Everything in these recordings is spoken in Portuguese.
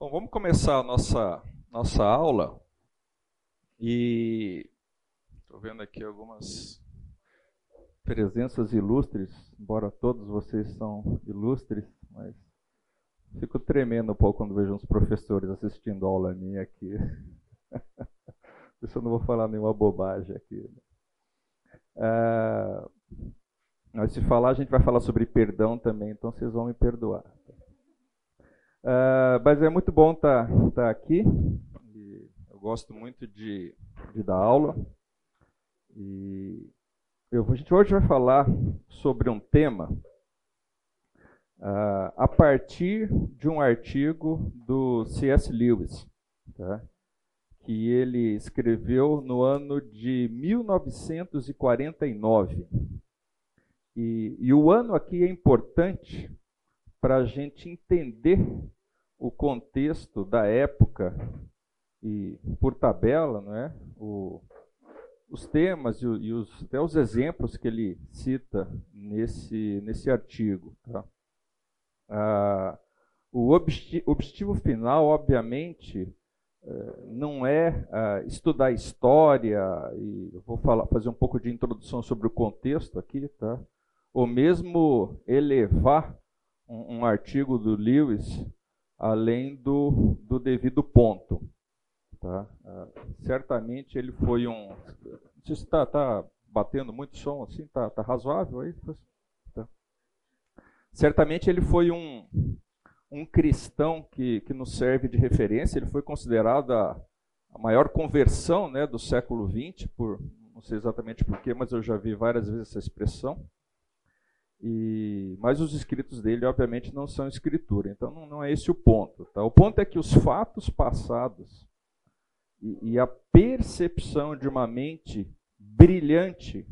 Bom, vamos começar a nossa, nossa aula. E estou vendo aqui algumas presenças ilustres, embora todos vocês são ilustres, mas fico tremendo um pouco quando vejo uns professores assistindo a aula minha aqui. Por isso eu não vou falar nenhuma bobagem aqui. É, mas se falar, a gente vai falar sobre perdão também, então vocês vão me perdoar. Uh, mas é muito bom estar tá, tá aqui. eu gosto muito de, de dar aula. E eu, a gente hoje vai falar sobre um tema uh, a partir de um artigo do C.S. Lewis, tá? que ele escreveu no ano de 1949. E, e o ano aqui é importante para a gente entender o contexto da época e, por tabela, não é? O, os temas e, e os, até os exemplos que ele cita nesse, nesse artigo. Tá? Ah, o obje, objetivo final, obviamente, eh, não é ah, estudar história, e vou falar, fazer um pouco de introdução sobre o contexto aqui, tá? ou mesmo elevar um, um artigo do Lewis além do, do devido ponto. Tá? Uh, certamente ele foi um. Está tá batendo muito som assim, está tá razoável aí? Tá. Certamente ele foi um, um cristão que, que nos serve de referência, ele foi considerado a, a maior conversão né, do século XX, por, não sei exatamente porquê, mas eu já vi várias vezes essa expressão. E, mas os escritos dele, obviamente, não são escritura. Então, não, não é esse o ponto. Tá? O ponto é que os fatos passados e, e a percepção de uma mente brilhante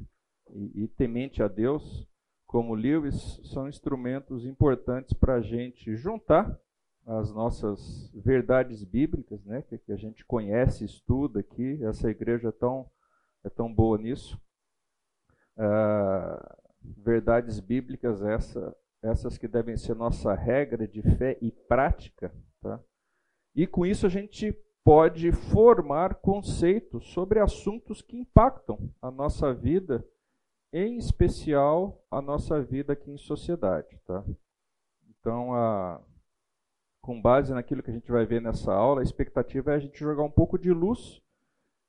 e, e temente a Deus, como Lewis, são instrumentos importantes para a gente juntar as nossas verdades bíblicas, né, que, que a gente conhece, estuda aqui. Essa igreja é tão, é tão boa nisso. Uh, verdades bíblicas essa, essas que devem ser nossa regra de fé e prática. Tá? E com isso a gente pode formar conceitos sobre assuntos que impactam a nossa vida, em especial a nossa vida aqui em sociedade. Tá? Então, a, com base naquilo que a gente vai ver nessa aula, a expectativa é a gente jogar um pouco de luz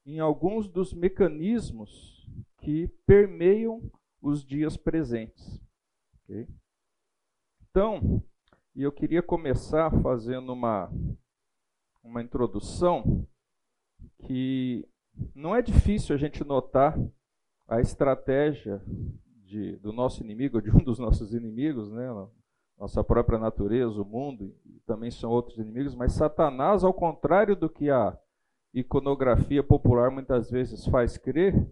em alguns dos mecanismos que permeiam os dias presentes. Okay? Então, e eu queria começar fazendo uma, uma introdução que não é difícil a gente notar a estratégia de, do nosso inimigo, de um dos nossos inimigos, né? nossa própria natureza, o mundo, e também são outros inimigos, mas Satanás, ao contrário do que a iconografia popular muitas vezes faz crer,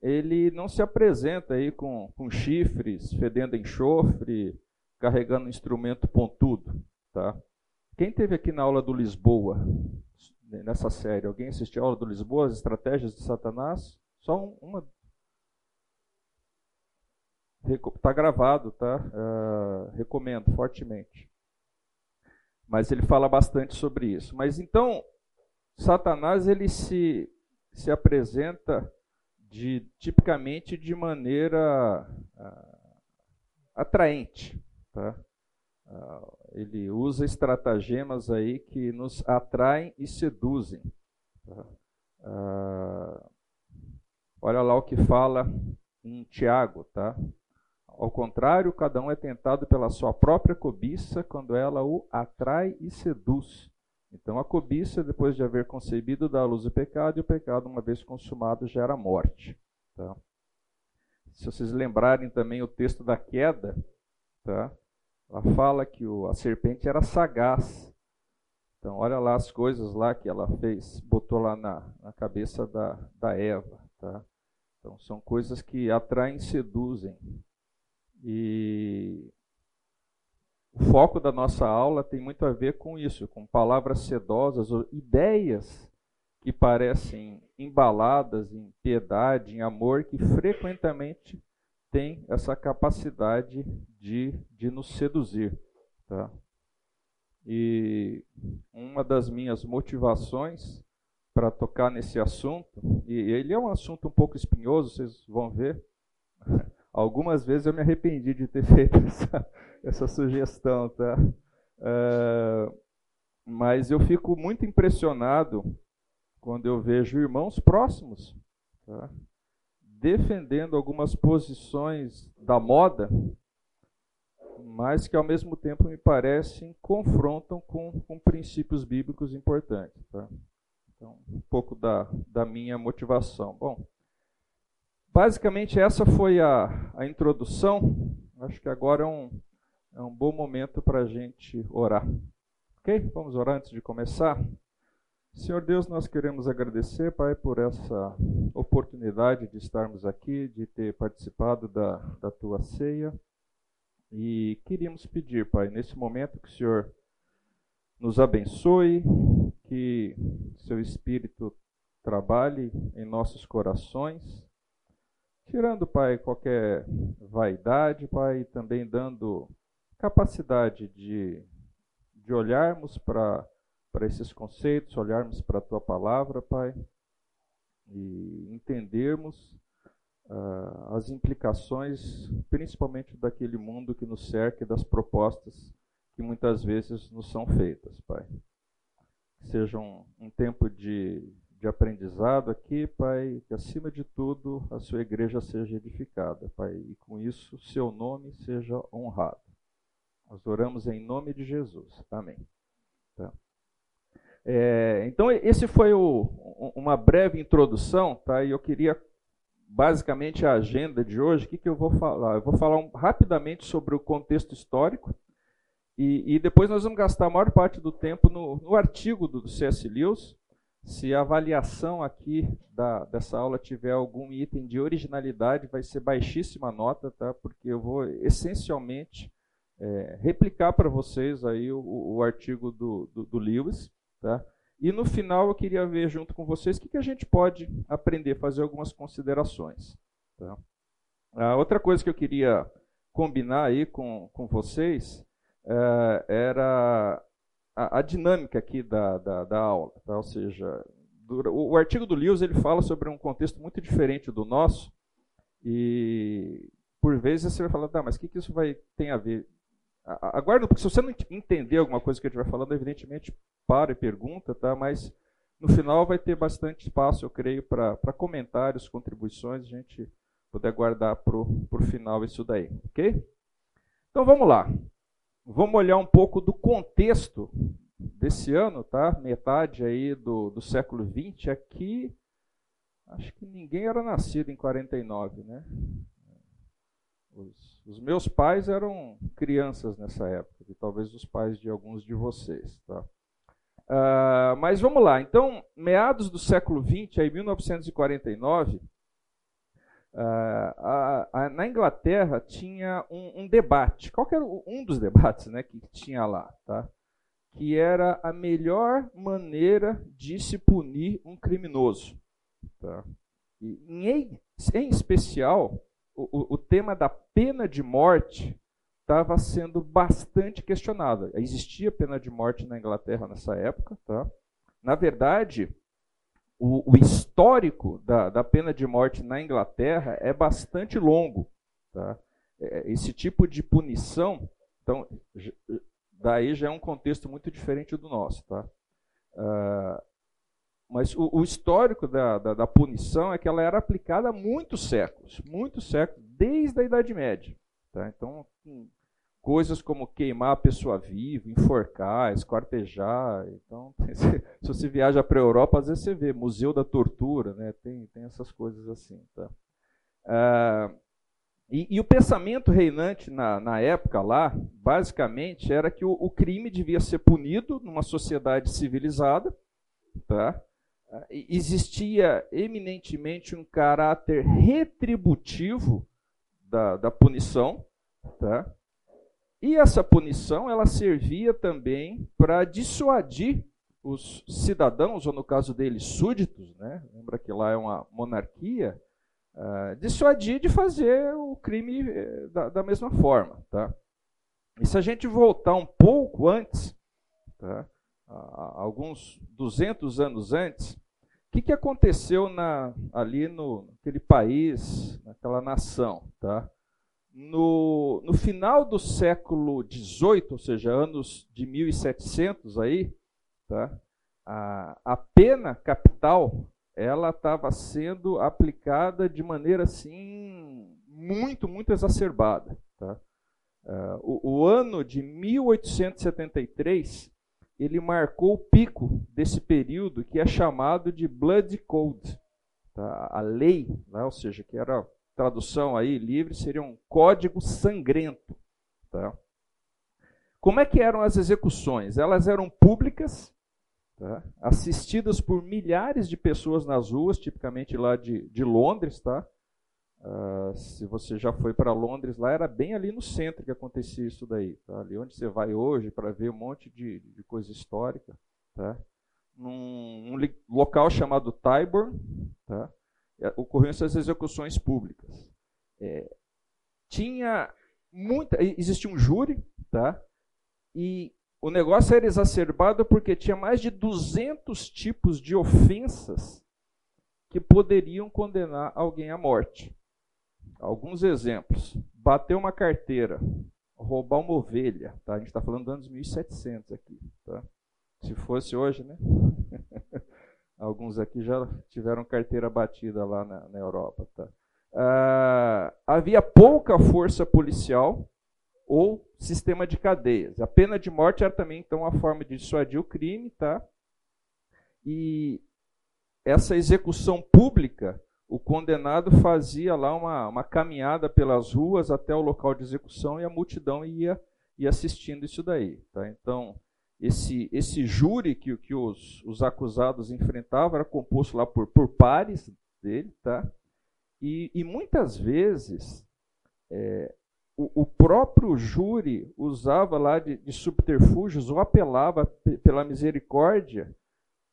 ele não se apresenta aí com, com chifres, fedendo enxofre, carregando um instrumento pontudo. Tá? Quem teve aqui na aula do Lisboa, nessa série, alguém assistiu a aula do Lisboa, as estratégias de Satanás? Só uma. Está gravado, tá? Uh, recomendo fortemente. Mas ele fala bastante sobre isso. Mas então, Satanás ele se, se apresenta de tipicamente de maneira uh, atraente. Tá? Uh, ele usa estratagemas aí que nos atraem e seduzem. Tá? Uh, olha lá o que fala em Tiago, tá? Ao contrário, cada um é tentado pela sua própria cobiça quando ela o atrai e seduz. Então, a cobiça, depois de haver concebido, dá à luz o pecado, e o pecado, uma vez consumado, gera morte. Tá? Se vocês lembrarem também o texto da queda, tá? ela fala que o, a serpente era sagaz. Então, olha lá as coisas lá que ela fez, botou lá na, na cabeça da, da Eva. Tá? Então, são coisas que atraem seduzem. E o foco da nossa aula tem muito a ver com isso, com palavras sedosas, ou ideias que parecem embaladas em piedade, em amor, que frequentemente têm essa capacidade de, de nos seduzir. Tá? E uma das minhas motivações para tocar nesse assunto, e ele é um assunto um pouco espinhoso, vocês vão ver. Algumas vezes eu me arrependi de ter feito essa, essa sugestão, tá? Uh, mas eu fico muito impressionado quando eu vejo irmãos próximos tá? defendendo algumas posições da moda, mas que ao mesmo tempo me parecem confrontam com, com princípios bíblicos importantes. Tá? Então, um pouco da, da minha motivação. Bom, basicamente essa foi a, a introdução. Acho que agora é um, é um bom momento para a gente orar. Ok? Vamos orar antes de começar? Senhor Deus, nós queremos agradecer, Pai, por essa oportunidade de estarmos aqui, de ter participado da, da tua ceia. E queríamos pedir, Pai, nesse momento que o Senhor nos abençoe, que seu Espírito trabalhe em nossos corações, tirando, Pai, qualquer vaidade, Pai, e também dando capacidade de, de olharmos para esses conceitos, olharmos para a tua palavra, Pai, e entendermos uh, as implicações, principalmente daquele mundo que nos cerca e das propostas que muitas vezes nos são feitas, Pai. Seja um, um tempo de, de aprendizado aqui, Pai, que acima de tudo a sua igreja seja edificada, Pai, e com isso seu nome seja honrado. Nós oramos em nome de Jesus. Amém. Tá. É, então, esse foi o, uma breve introdução, tá? E eu queria, basicamente, a agenda de hoje, o que, que eu vou falar? Eu vou falar um, rapidamente sobre o contexto histórico, e, e, depois nós vamos gastar a maior parte do tempo no, no artigo do, C.S. Lewis. Se a avaliação aqui da, dessa aula tiver algum item de originalidade, vai ser baixíssima nota, tá? porque eu vou essencialmente é, replicar para vocês aí o, o artigo do, do, do, Lewis. Tá? E no final eu queria ver junto com vocês o que, que a gente pode aprender, fazer algumas considerações. Tá? A outra coisa que eu queria combinar aí com, com vocês é, era a, a, dinâmica aqui da, da, da aula. Tá? Ou seja, do, o, o, artigo do Lewis ele fala sobre um contexto muito diferente do nosso e por vezes você vai falar, tá, mas o que, que isso vai tem a ver? Aguarda, porque se você não entender alguma coisa que gente vai falando, evidentemente para e pergunta, tá? mas no final vai ter bastante espaço, eu creio, para comentários, contribuições, a gente poder guardar para o final isso daí, ok? Então vamos lá. Vamos olhar um pouco do contexto desse ano, tá? Metade aí do, do século XX. Aqui, acho que ninguém era nascido em 49, né? Os, os, meus pais eram crianças nessa época, e talvez os pais de alguns de vocês, tá? Uh, mas vamos lá. Então, meados do século XX, aí 1949 Uh, a, a, na Inglaterra tinha um, um, debate. Qual era um dos debates né, que tinha lá? Tá? Que era a melhor maneira de se punir um criminoso. Tá? E, em, em especial, o, o, tema da pena de morte estava sendo bastante questionado. Existia pena de morte na Inglaterra nessa época. Tá? Na verdade, o, o histórico da, da, pena de morte na Inglaterra é bastante longo. Tá? É, esse tipo de punição, então, daí já é um contexto muito diferente do nosso. Tá? Uh, mas o, o histórico da, da, da, punição é que ela era aplicada há muitos séculos, muitos séculos, desde a Idade Média. Tá? Então, coisas como queimar a pessoa viva, enforcar, esquartejar. Então, se você viaja para a Europa, às vezes você vê Museu da Tortura, né? tem, tem essas coisas assim. Tá? Ah, e, e, o pensamento reinante na, na, época lá, basicamente, era que o, o, crime devia ser punido numa sociedade civilizada. Tá? Existia eminentemente um caráter retributivo da, da punição. Tá? E essa punição ela servia também para dissuadir os cidadãos, ou no caso deles, súditos, né? lembra que lá é uma monarquia, uh, dissuadir de fazer o crime eh, da, da, mesma forma. Tá? E se a gente voltar um pouco antes, tá? alguns 200 anos antes, o que, que aconteceu na, ali no, naquele país, naquela nação? Tá? No, no final do século XVIII, ou seja, anos de 1700 aí, tá? a, a pena capital ela estava sendo aplicada de maneira assim muito, muito exacerbada. Tá? Uh, o, o, ano de 1873 ele marcou o pico desse período que é chamado de Blood Code, tá? a lei, né? ou seja, que era tradução aí livre seria um código sangrento. Tá? Como é que eram as execuções? Elas eram públicas tá? assistidas por milhares de pessoas nas ruas, tipicamente lá de, de Londres. Tá? Uh, se você já foi para Londres, lá era bem ali no centro que acontecia isso daí. Tá? Ali onde você vai hoje para ver um monte de, de coisa histórica. Tá? Num um local chamado Tyburn, tá? É, ocorriam essas execuções públicas. É, tinha muita, existia um júri, tá? E o negócio era exacerbado porque tinha mais de 200 tipos de ofensas que poderiam condenar alguém à morte. Alguns exemplos: bater uma carteira, roubar uma ovelha, tá? A gente está falando dos anos 1700 aqui, tá? Se fosse hoje, né? Alguns aqui já tiveram carteira batida lá na, na Europa, tá? Ah, havia pouca força policial ou sistema de cadeias. A pena de morte era também então uma forma de dissuadir o crime, tá? E essa execução pública, o condenado fazia lá uma, uma caminhada pelas ruas até o local de execução e a multidão ia, ia assistindo isso daí, tá? Então, esse, esse júri que, que os, os acusados enfrentavam era composto lá por, por pares dele, tá? E, e muitas vezes é, o, o, próprio júri usava lá de, de subterfúgios ou apelava pela misericórdia,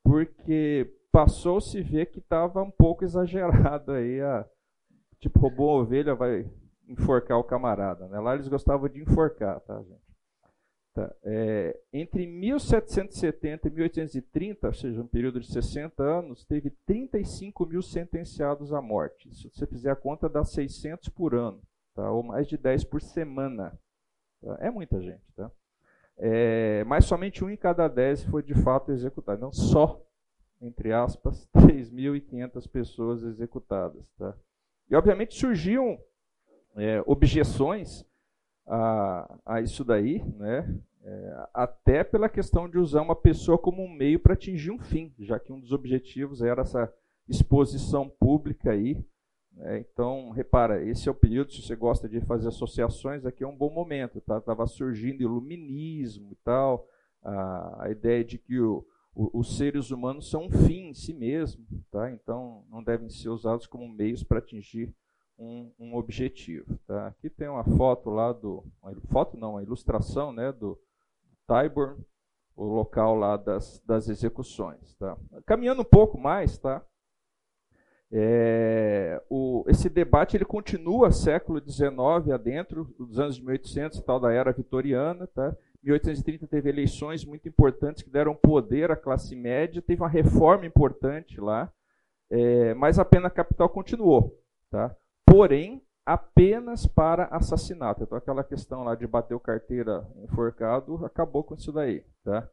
porque passou-se ver que estava um pouco exagerado aí, a, tipo, roubou a ovelha, vai enforcar o camarada. Né? Lá eles gostavam de enforcar, tá, gente? Tá. É, entre 1770 e 1830, ou seja, um período de 60 anos, teve 35 mil sentenciados à morte. Se você fizer a conta, dá 600 por ano tá? ou mais de 10 por semana. Tá? É muita gente. Tá? É, mas somente um em cada 10 foi de fato executado. Não só, entre aspas, 3.500 pessoas executadas. Tá? E, obviamente, surgiam é, objeções a, a, isso daí, né? É, até pela questão de usar uma pessoa como um meio para atingir um fim, já que um dos objetivos era essa exposição pública aí é, então, repara, esse é o período, se você gosta de fazer associações, aqui é um bom momento. Tá? surgindo iluminismo e tal, a, a ideia de que o, o, os seres humanos são um fim em si mesmo, tá? então não devem ser usados como meios para atingir um, um, objetivo. Tá? Aqui tem uma foto lá do. Foto não, uma ilustração né, do Tyburn, o local lá das, das execuções. Tá? Caminhando um pouco mais, tá? É, o, esse debate ele continua século XIX adentro, dos anos de 1800, tal da era vitoriana. Tá? 1830 teve eleições muito importantes que deram poder à classe média, teve uma reforma importante lá, é, mas a pena capital continuou. Tá? Porém, apenas para assassinato. Então, aquela questão lá de bater o carteira enforcado acabou com isso daí. Tá?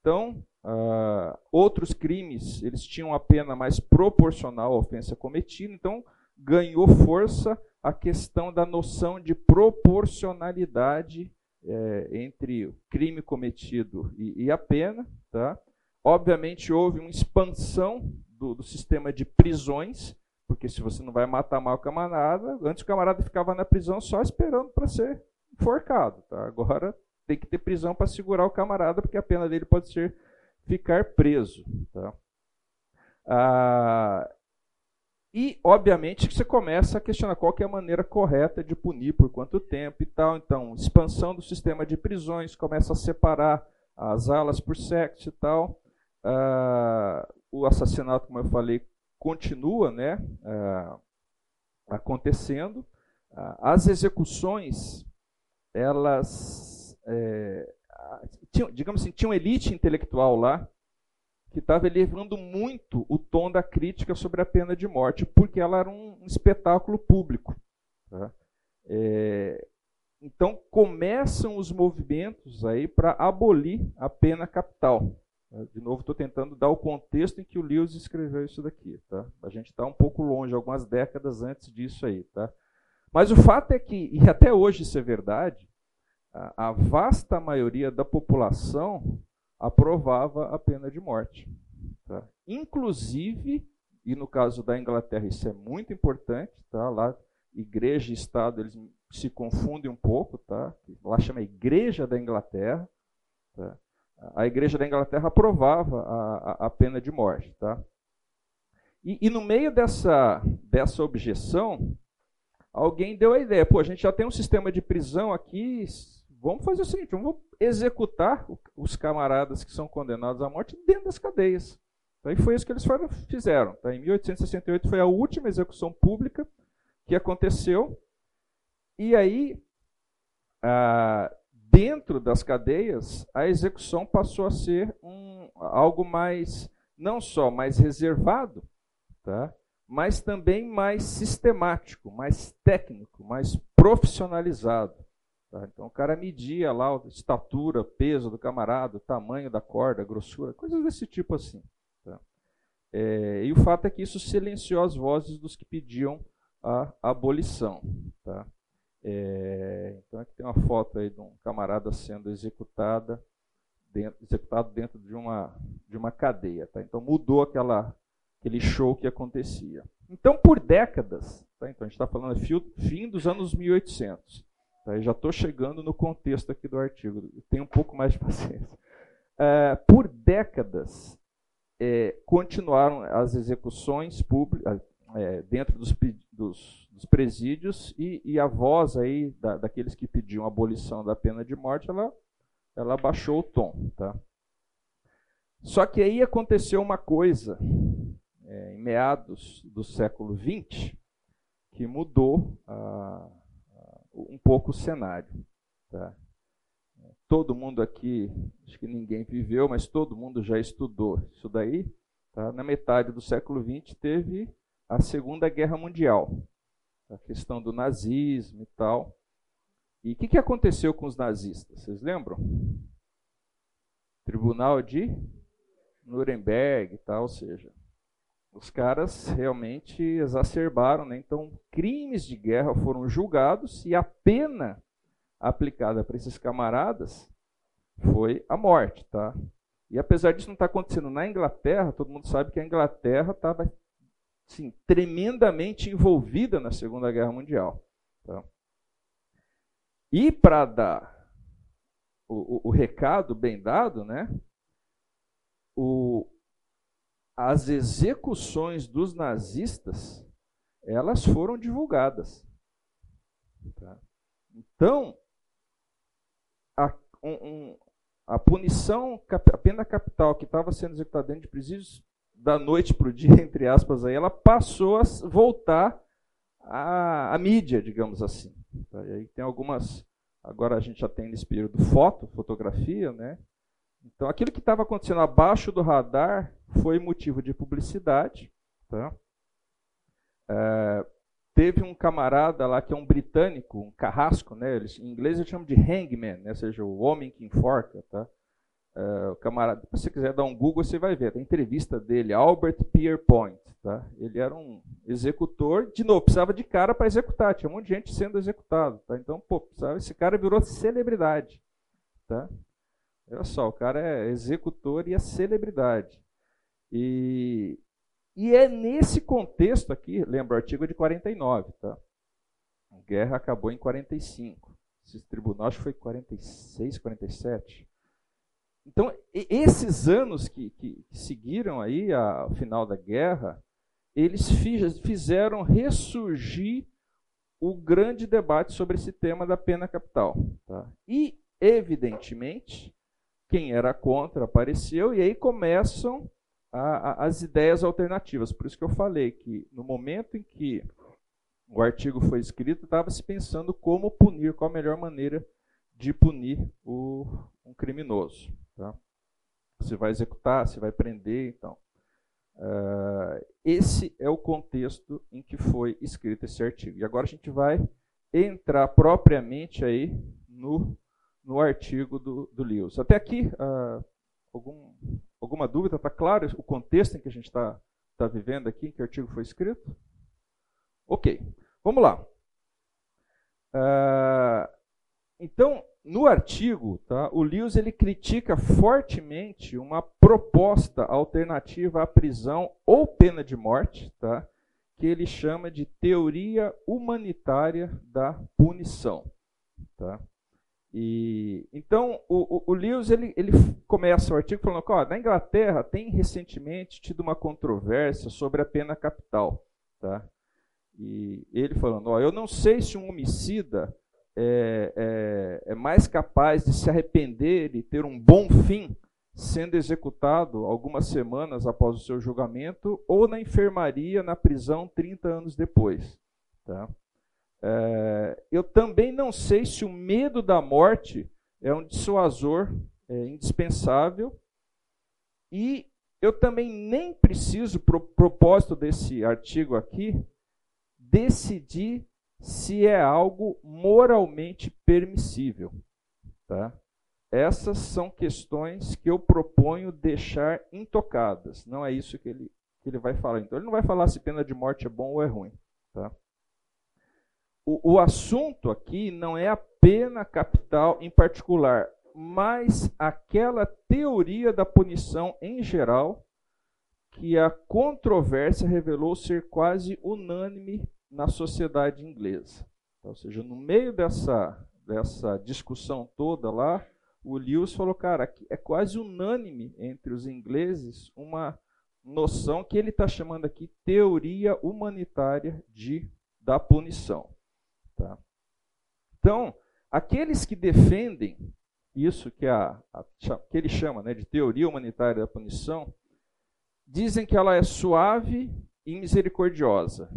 Então, uh, outros crimes, eles tinham a pena mais proporcional à ofensa cometida, então ganhou força a questão da noção de proporcionalidade é, entre o crime cometido e, e, a pena. Tá? Obviamente, houve uma expansão do, do sistema de prisões, porque se você não vai matar mal o camarada, antes o camarada ficava na prisão só esperando para ser enforcado. Tá? Agora tem que ter prisão para segurar o camarada, porque a pena dele pode ser ficar preso. Tá? Ah, e, obviamente, que você começa a questionar qual é a maneira correta de punir, por quanto tempo e tal. Então, expansão do sistema de prisões, começa a separar as alas por sexo e tal. Ah, o assassinato, como eu falei, continua né, ah, acontecendo. Ah, as execuções, elas é, tinha, digamos assim, tinha uma elite intelectual lá que estava elevando muito o tom da crítica sobre a pena de morte, porque ela era um, um espetáculo público. Tá? É, então começam os movimentos aí para abolir a pena capital. De novo, estou tentando dar o contexto em que o Lewis escreveu isso daqui. Tá? A gente está um pouco longe, algumas décadas antes disso aí. Tá? Mas o fato é que, e até hoje isso é verdade, a, a vasta maioria da população aprovava a pena de morte. Tá? Inclusive, e no caso da Inglaterra isso é muito importante, tá? lá igreja e Estado eles se confundem um pouco, tá? lá chama Igreja da Inglaterra. Tá? A igreja da Inglaterra aprovava a, a, pena de morte. Tá? E, e, no meio dessa, dessa objeção, alguém deu a ideia: pô, a gente já tem um sistema de prisão aqui, vamos fazer o seguinte, vamos executar os camaradas que são condenados à morte dentro das cadeias. Tá? E foi isso que eles fizeram. Tá? Em 1868 foi a última execução pública que aconteceu. E aí, ah, dentro das cadeias, a execução passou a ser um, algo mais, não só mais reservado, tá? mas também mais sistemático, mais técnico, mais profissionalizado. Tá? Então o cara media lá a estatura, peso do camarada, o tamanho da corda, a grossura, coisas desse tipo assim. Tá? É, e o fato é que isso silenciou as vozes dos que pediam a abolição. Tá? É, então aqui tem uma foto aí de um camarada sendo executada, dentro, executado dentro de uma, de uma cadeia. Tá? Então mudou aquela, aquele show que acontecia. Então por décadas, tá? então a gente está falando fim dos anos 1800. Tá? Eu já estou chegando no contexto aqui do artigo, tenho um pouco mais de paciência. É, por décadas, é, continuaram as execuções públicas é, dentro dos, dos dos presídios e, e a voz aí da, daqueles que pediam abolição da pena de morte, ela, ela baixou o tom. Tá? Só que aí aconteceu uma coisa, é, em meados do século XX, que mudou um pouco o cenário. Tá? Todo mundo aqui, acho que ninguém viveu, mas todo mundo já estudou isso daí. Tá? Na metade do século XX teve a Segunda Guerra Mundial a questão do nazismo e tal. E o que, que aconteceu com os nazistas? Vocês lembram? Tribunal de Nuremberg e tal, ou seja, os caras realmente exacerbaram, né? então crimes de guerra foram julgados e a pena aplicada para esses camaradas foi a morte, tá? E apesar disso não estar tá acontecendo na Inglaterra, todo mundo sabe que a Inglaterra estava sim, tremendamente envolvida na Segunda Guerra Mundial. Tá? E para dar o, o, o, recado bem dado, né, o, as execuções dos nazistas elas foram divulgadas. Tá? Então, a, um, um, a punição, a pena capital que estava sendo executada dentro de presídios da noite para o dia, entre aspas, aí, ela passou a voltar à, à mídia, digamos assim. Tá? E aí tem algumas. Agora a gente já tem nesse período foto, fotografia, né? Então aquilo que estava acontecendo abaixo do radar foi motivo de publicidade. Tá? É, teve um camarada lá que é um britânico, um carrasco, né? Eles, em inglês eles chamam de hangman, né? ou seja, o homem que enforca. Tá? Uh, o camarada, se você quiser dar um Google, você vai ver. a entrevista dele, Albert Pierpoint. Tá? Ele era um executor, de novo, precisava de cara para executar. Tinha um monte de gente sendo executado. Tá? Então, pô, precisava, esse cara virou celebridade. Tá? Olha só, o cara é executor e é celebridade. E, e é nesse contexto aqui, lembra, o artigo é de 49. Tá? A guerra acabou em 45. Esse tribunal acho que foi 46, 47. Então, esses anos que, que, seguiram aí ao final da guerra, eles fizeram ressurgir o grande debate sobre esse tema da pena capital. Tá? E, evidentemente, quem era contra apareceu, e aí começam a, a, as ideias alternativas. Por isso que eu falei que no momento em que o artigo foi escrito, estava se pensando como punir, qual a melhor maneira de punir o, um criminoso. Tá? Se vai executar, se vai prender, então. Uh, esse é o contexto em que foi escrito esse artigo. E agora a gente vai entrar propriamente aí no, no artigo do, do Lewis. Até aqui, uh, algum, alguma dúvida? Está claro o contexto em que a gente está tá vivendo aqui, em que o artigo foi escrito? Ok, vamos lá. Uh, então, no artigo, tá, o Lewis ele critica fortemente uma proposta alternativa à prisão ou pena de morte, tá, que ele chama de teoria humanitária da punição. Tá? E, então, o, o, o Lewis ele, ele começa o artigo falando que ó, na Inglaterra tem recentemente tido uma controvérsia sobre a pena capital. Tá? E ele falando, ó, eu não sei se um homicida é, é, é mais capaz de se arrepender e ter um bom fim sendo executado algumas semanas após o seu julgamento ou na enfermaria, na prisão, 30 anos depois. Tá? É, eu também não sei se o medo da morte é um dissuasor é, indispensável e eu também nem preciso, pro propósito desse artigo aqui, decidir se é algo moralmente permissível. Tá? Essas são questões que eu proponho deixar intocadas. Não é isso que ele, que ele vai falar. Então, ele não vai falar se pena de morte é bom ou é ruim. Tá? O, o assunto aqui não é a pena capital em particular, mas aquela teoria da punição em geral que a controvérsia revelou ser quase unânime na sociedade inglesa. Ou seja, no meio dessa, dessa discussão toda lá, o Lewis falou, cara, é quase unânime entre os ingleses uma noção que ele está chamando aqui teoria humanitária de, da punição. Tá? Então, aqueles que defendem isso que, a, a, que ele chama né, de teoria humanitária da punição, dizem que ela é suave e misericordiosa.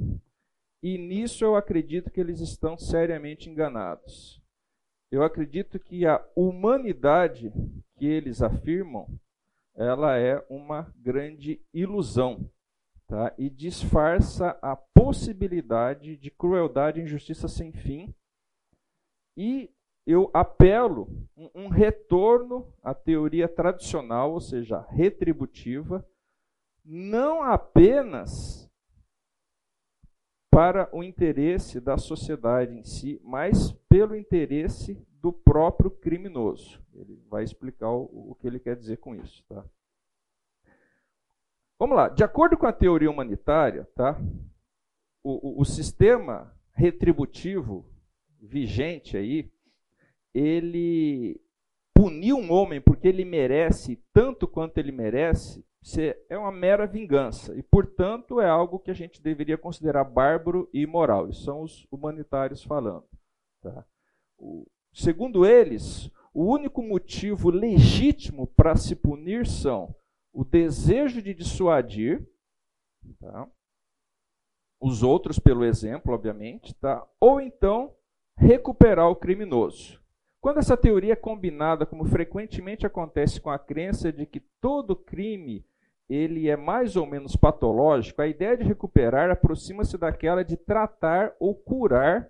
E nisso eu acredito que eles estão seriamente enganados. Eu acredito que a humanidade que eles afirmam, ela é uma grande ilusão, tá? E disfarça a possibilidade de crueldade e injustiça sem fim. E eu apelo um, retorno à teoria tradicional, ou seja, retributiva, não apenas para o interesse da sociedade em si, mas pelo interesse do próprio criminoso. Ele vai explicar o, o que ele quer dizer com isso. Tá? Vamos lá. De acordo com a teoria humanitária, tá? o, o, o sistema retributivo vigente aí, ele punir um homem porque ele merece tanto quanto ele merece, é uma mera vingança. E, portanto, é algo que a gente deveria considerar bárbaro e imoral. Isso são os humanitários falando. Tá? O, segundo eles, o único motivo legítimo para se punir são o desejo de dissuadir, tá? os outros pelo exemplo, obviamente, tá? ou então recuperar o criminoso. Quando essa teoria é combinada, como frequentemente acontece com a crença de que todo crime ele é mais ou menos patológico, a ideia de recuperar aproxima-se daquela de tratar ou curar,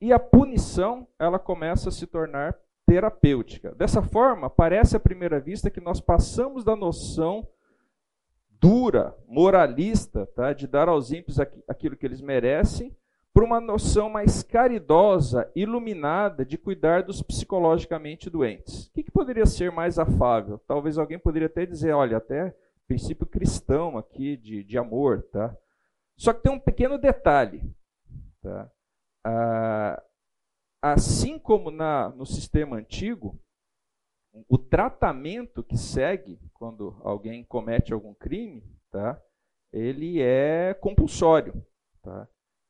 e a punição ela começa a se tornar terapêutica. Dessa forma, parece à primeira vista que nós passamos da noção dura, moralista, tá, de dar aos ímpios aquilo que eles merecem, para uma noção mais caridosa, iluminada, de cuidar dos psicologicamente doentes. O que, que poderia ser mais afável? Talvez alguém poderia até dizer, olha, até princípio cristão aqui de, de amor, tá? Só que tem um pequeno detalhe, tá? Ah, assim como na, no sistema antigo, o tratamento que segue quando alguém comete algum crime, tá? Ele é compulsório, tá?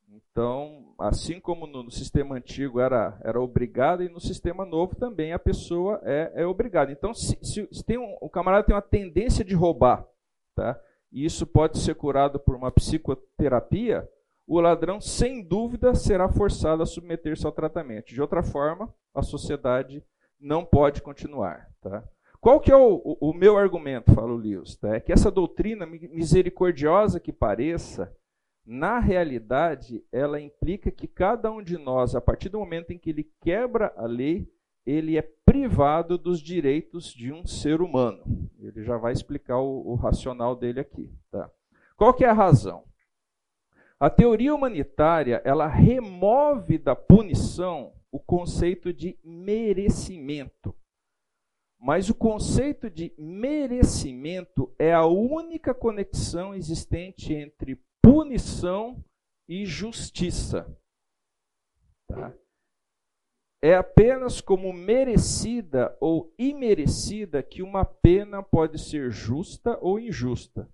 Então, assim como no, no, sistema antigo era, era obrigado, e no sistema novo também a pessoa é, é obrigada. Então, se, se, se tem um, o camarada tem uma tendência de roubar, tá? e isso pode ser curado por uma psicoterapia, o ladrão, sem dúvida, será forçado a submeter-se ao tratamento. De outra forma, a sociedade não pode continuar. Tá? Qual que é o, o, o meu argumento, fala o Lewis? Tá? É que essa doutrina, misericordiosa que pareça, na realidade, ela implica que cada um de nós, a partir do momento em que ele quebra a lei, ele é privado dos direitos de um ser humano. Ele já vai explicar o, o racional dele aqui. Tá? Qual que é a razão? A teoria humanitária ela remove da punição o conceito de merecimento. Mas o conceito de merecimento é a única conexão existente entre punição e justiça. Tá? É apenas como merecida ou imerecida que uma pena pode ser justa ou injusta.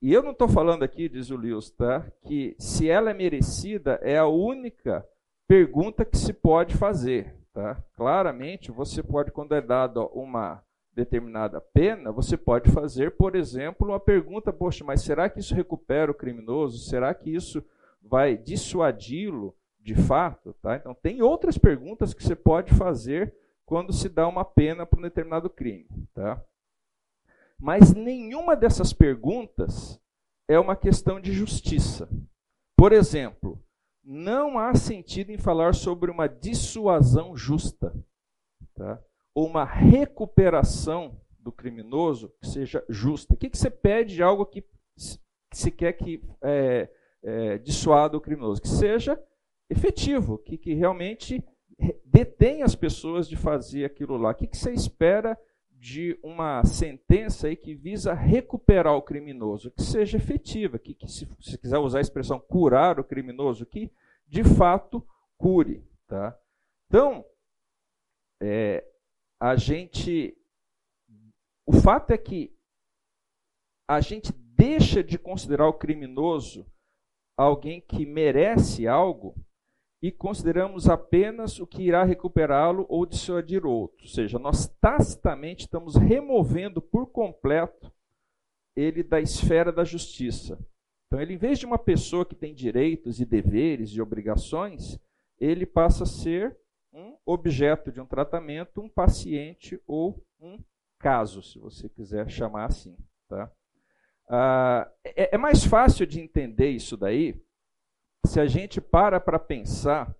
E eu não estou falando aqui, diz o Lewis, tá? que se ela é merecida é a única pergunta que se pode fazer. Tá? Claramente, você pode, quando é dada uma determinada pena, você pode fazer, por exemplo, uma pergunta: poxa, mas será que isso recupera o criminoso? Será que isso vai dissuadi-lo de fato? Tá? Então, tem outras perguntas que você pode fazer quando se dá uma pena para um determinado crime. Tá? Mas nenhuma dessas perguntas é uma questão de justiça. Por exemplo, não há sentido em falar sobre uma dissuasão justa, tá? ou uma recuperação do criminoso que seja justa. O que, que você pede de algo que se quer que é, é, dissuada o criminoso? Que seja efetivo, que, que realmente detém as pessoas de fazer aquilo lá. O que, que você espera de uma sentença aí que visa recuperar o criminoso, que seja efetiva, que, que se, se quiser usar a expressão curar o criminoso, que de fato cure. Tá? Então, é, a gente. O fato é que a gente deixa de considerar o criminoso alguém que merece algo e consideramos apenas o que irá recuperá-lo ou dissuadir outro. Ou seja, nós tacitamente estamos removendo por completo ele da esfera da justiça. Então, ele, em vez de uma pessoa que tem direitos e deveres e obrigações, ele passa a ser um objeto de um tratamento, um paciente ou um caso, se você quiser chamar assim. Tá? Ah, é, é mais fácil de entender isso daí se a gente para para pensar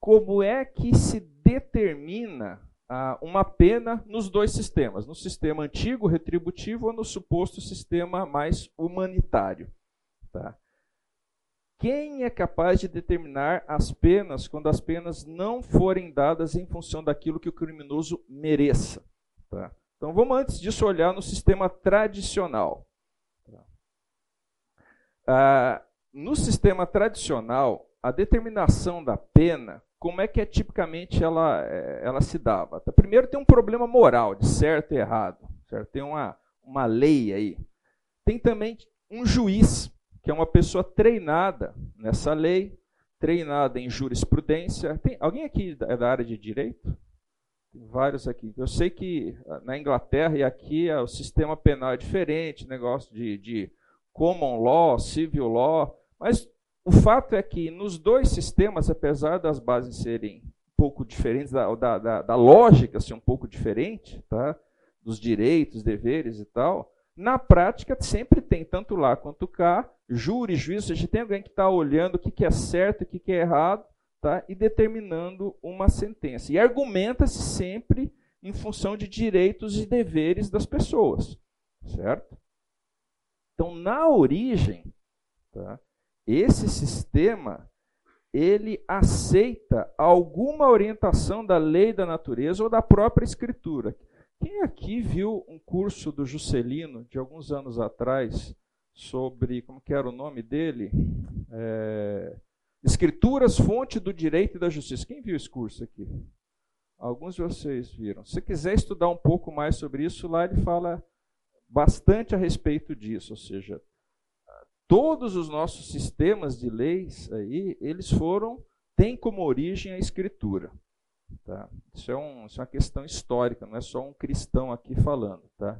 como é que se determina ah, uma pena nos dois sistemas, no sistema antigo retributivo ou no suposto sistema mais humanitário. Tá? Quem é capaz de determinar as penas quando as penas não forem dadas em função daquilo que o criminoso mereça? Tá? Então vamos antes disso olhar no sistema tradicional. Tá? Ah, no sistema tradicional, a determinação da pena, como é que é tipicamente ela, é, ela se dava? Tá, primeiro tem um problema moral, de certo e errado. Certo? Tem uma, uma lei aí. Tem também um juiz, que é uma pessoa treinada nessa lei, treinada em jurisprudência. Tem alguém aqui é da área de direito? Tem vários aqui. Eu sei que ah, na Inglaterra e aqui o sistema penal é diferente, negócio de, de common law, civil law. Mas o fato é que nos dois sistemas, apesar das bases serem um pouco diferentes, da, da, da, lógica ser um pouco diferente, tá? dos direitos, deveres e tal, na prática sempre tem, tanto lá quanto cá, júri, juízo, a gente tem alguém que está olhando o que, que é certo e o que, que é errado, tá? e determinando uma sentença. E argumenta-se sempre em função de direitos e deveres das pessoas, certo? Então, na origem, tá? Esse sistema ele aceita alguma orientação da lei da natureza ou da própria escritura. Quem aqui viu um curso do Juscelino de alguns anos atrás sobre como que era o nome dele? É, Escrituras, fonte do direito e da justiça. Quem viu esse curso aqui? Alguns de vocês viram. Se quiser estudar um pouco mais sobre isso, lá ele fala bastante a respeito disso, ou seja, todos os nossos sistemas de leis aí, eles foram, têm como origem a escritura. Tá? Isso, é um, isso é uma questão histórica, não é só um cristão aqui falando. Tá?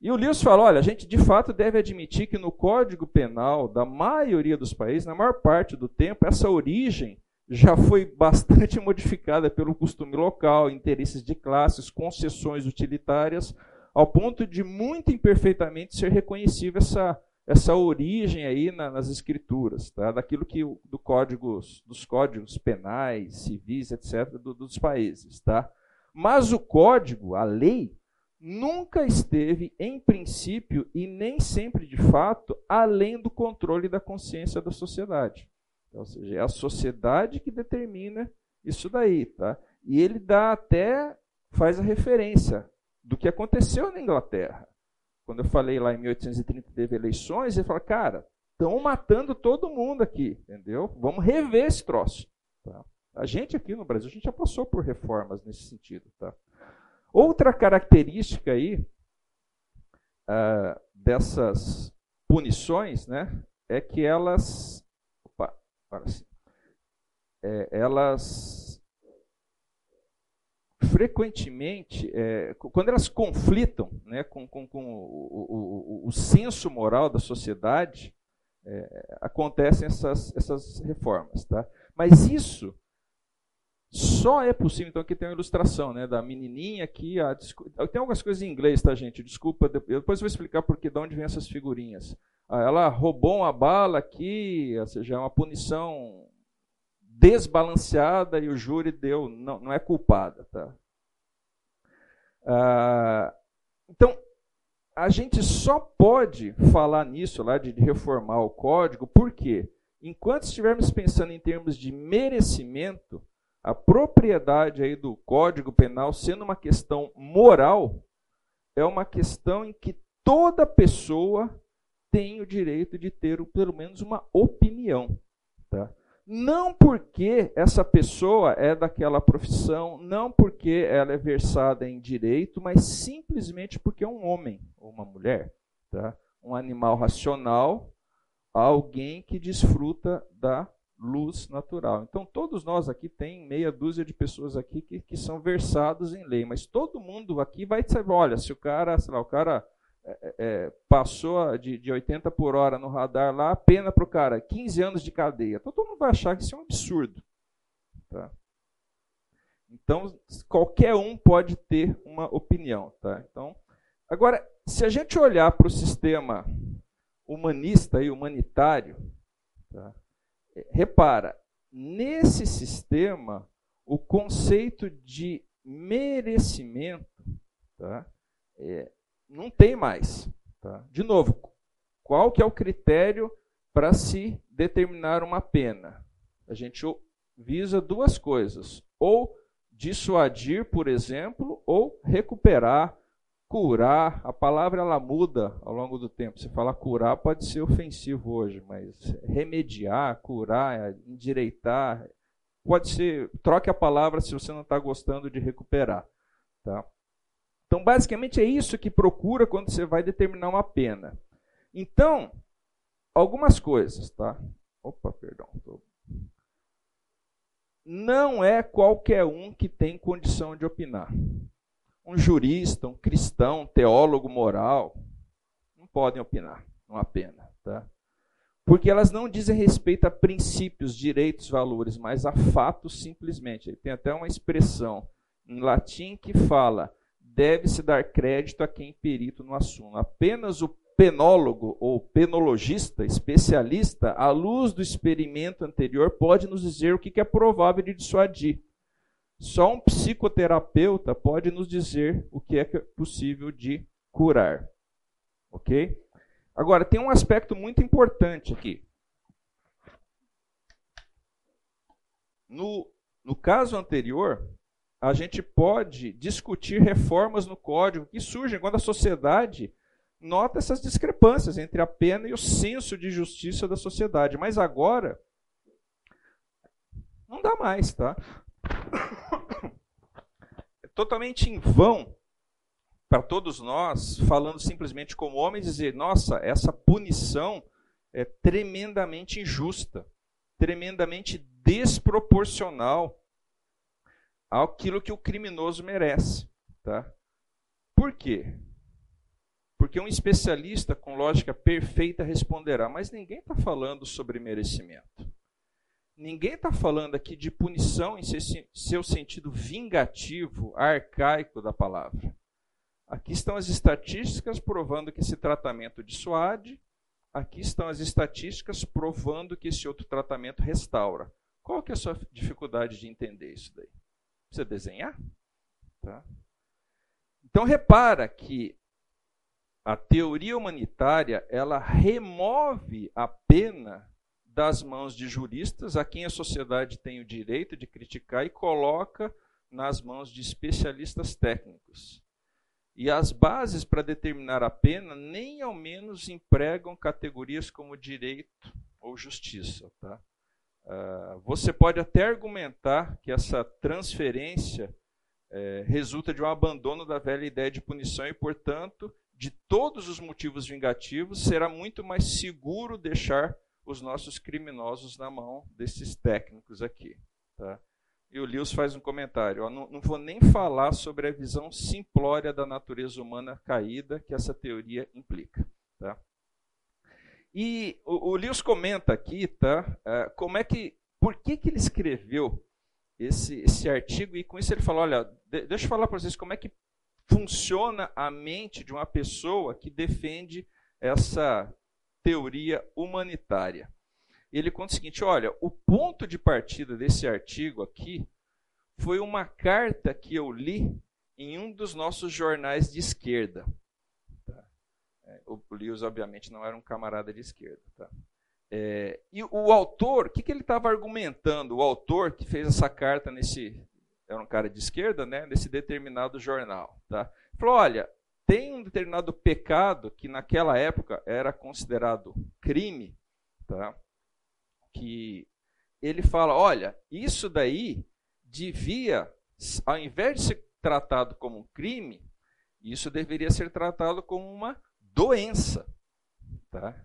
E o Lewis fala: olha, a gente de fato deve admitir que no Código Penal da maioria dos países, na maior parte do tempo, essa origem já foi bastante modificada pelo costume local, interesses de classes, concessões utilitárias, ao ponto de muito imperfeitamente ser reconhecível essa, essa origem aí na, nas escrituras, tá? daquilo que do códigos, dos códigos penais, civis, etc., do, dos países. Tá? Mas o código, a lei, nunca esteve, em princípio, e nem sempre de fato, além do controle da consciência da sociedade. Então, ou seja, é a sociedade que determina isso daí. Tá? E ele dá até, faz a referência do que aconteceu na Inglaterra. Quando eu falei lá em 1830 teve eleições, ele fala, cara, estão matando todo mundo aqui, entendeu? Vamos rever esse troço. Tá? A gente aqui no Brasil, a gente já passou por reformas nesse sentido. Tá? Outra característica aí uh, dessas punições, né, é que elas assim, é, elas frequentemente, é, quando elas conflitam né, com, com, com o, o, o, senso moral da sociedade, é, acontecem essas, essas reformas. Tá? Mas isso só é possível. Então, aqui tem uma ilustração né, da menininha aqui. A, tem algumas coisas em inglês, tá, gente? Desculpa, depois eu vou explicar porque, de onde vem essas figurinhas. Ah, ela roubou uma bala aqui, ou seja, é uma punição desbalanceada e o júri deu, não, não é culpada. Tá? Ah, então, a gente só pode falar nisso, lá de, reformar o código, porque enquanto estivermos pensando em termos de merecimento, a propriedade aí do Código Penal sendo uma questão moral, é uma questão em que toda pessoa tem o direito de ter pelo menos uma opinião. Tá? Não porque essa pessoa é daquela profissão, não porque ela é versada em direito, mas simplesmente porque é um homem ou uma mulher. Tá? Um animal racional, alguém que desfruta da luz natural. Então, todos nós aqui tem meia dúzia de pessoas aqui que, que são versados em lei, mas todo mundo aqui vai saber, olha, se o cara, sei lá, o cara é, é, é, passou de, de 80 por hora no radar lá, pena para o cara, 15 anos de cadeia. Então, todo mundo vai achar que isso é um absurdo. Tá? Então, qualquer um pode ter uma opinião. Tá? Então, agora, se a gente olhar para o sistema humanista e humanitário, tá? repara, nesse sistema, o conceito de merecimento tá? é, não tem mais. Tá? De novo, qual que é o critério para se determinar uma pena? A gente visa duas coisas: ou dissuadir, por exemplo, ou recuperar, curar. A palavra ela muda ao longo do tempo. Se falar curar pode ser ofensivo hoje, mas remediar, curar, endireitar, pode ser. Troque a palavra se você não está gostando de recuperar, tá? Então, basicamente é isso que procura quando você vai determinar uma pena. Então, algumas coisas, tá? Opa, perdão. Não é qualquer um que tem condição de opinar. Um jurista, um cristão, um teólogo moral, não podem opinar numa pena, tá? Porque elas não dizem respeito a princípios, direitos, valores, mas a fatos simplesmente. Tem até uma expressão em latim que fala deve-se dar crédito a quem perito no assunto. Apenas o penólogo ou penologista, especialista, à luz do experimento anterior, pode nos dizer o que é provável de dissuadir. Só um psicoterapeuta pode nos dizer o que é possível de curar. Ok? Agora, tem um aspecto muito importante aqui. No, no caso anterior, a gente pode discutir reformas no código que surgem quando a sociedade nota essas discrepâncias entre a pena e o senso de justiça da sociedade. Mas agora não dá mais, tá? É totalmente em vão para todos nós, falando simplesmente como homens, dizer: nossa, essa punição é tremendamente injusta, tremendamente desproporcional aquilo que o criminoso merece. Tá? Por quê? Porque um especialista com lógica perfeita responderá: mas ninguém está falando sobre merecimento. Ninguém está falando aqui de punição em seu sentido vingativo, arcaico da palavra. Aqui estão as estatísticas provando que esse tratamento dissuade, aqui estão as estatísticas provando que esse outro tratamento restaura. Qual que é a sua dificuldade de entender isso daí? Precisa desenhar? Tá? Então repara que a teoria humanitária ela remove a pena das mãos de juristas, a quem a sociedade tem o direito de criticar, e coloca nas mãos de especialistas técnicos. E as bases para determinar a pena nem ao menos empregam categorias como direito ou justiça. Tá? Uh, você pode até argumentar que essa transferência é, resulta de um abandono da velha ideia de punição e, portanto, de todos os motivos vingativos, será muito mais seguro deixar os nossos criminosos na mão desses técnicos aqui. Tá? E o Lewis faz um comentário: ó, não, não, vou nem falar sobre a visão simplória da natureza humana caída que essa teoria implica. Tá? E o, o Lewis comenta aqui, tá? Uh, como é que, por que, que ele escreveu esse, esse artigo e com isso ele fala, olha, de, deixa eu falar para vocês como é que funciona a mente de uma pessoa que defende essa teoria humanitária. Ele conta o seguinte: olha, o ponto de partida desse artigo aqui foi uma carta que eu li em um dos nossos jornais de esquerda. É, o Lewis, obviamente, não era um camarada de esquerda. Tá? É, e o autor, o que, que ele estava argumentando? O autor que fez essa carta nesse, era um cara de esquerda, né, nesse determinado jornal. Tá? Falou: olha, tem um determinado pecado que naquela época era considerado crime, tá? que ele fala: olha, isso daí devia, ao invés de ser tratado como um crime, isso deveria ser tratado como uma doença. Tá?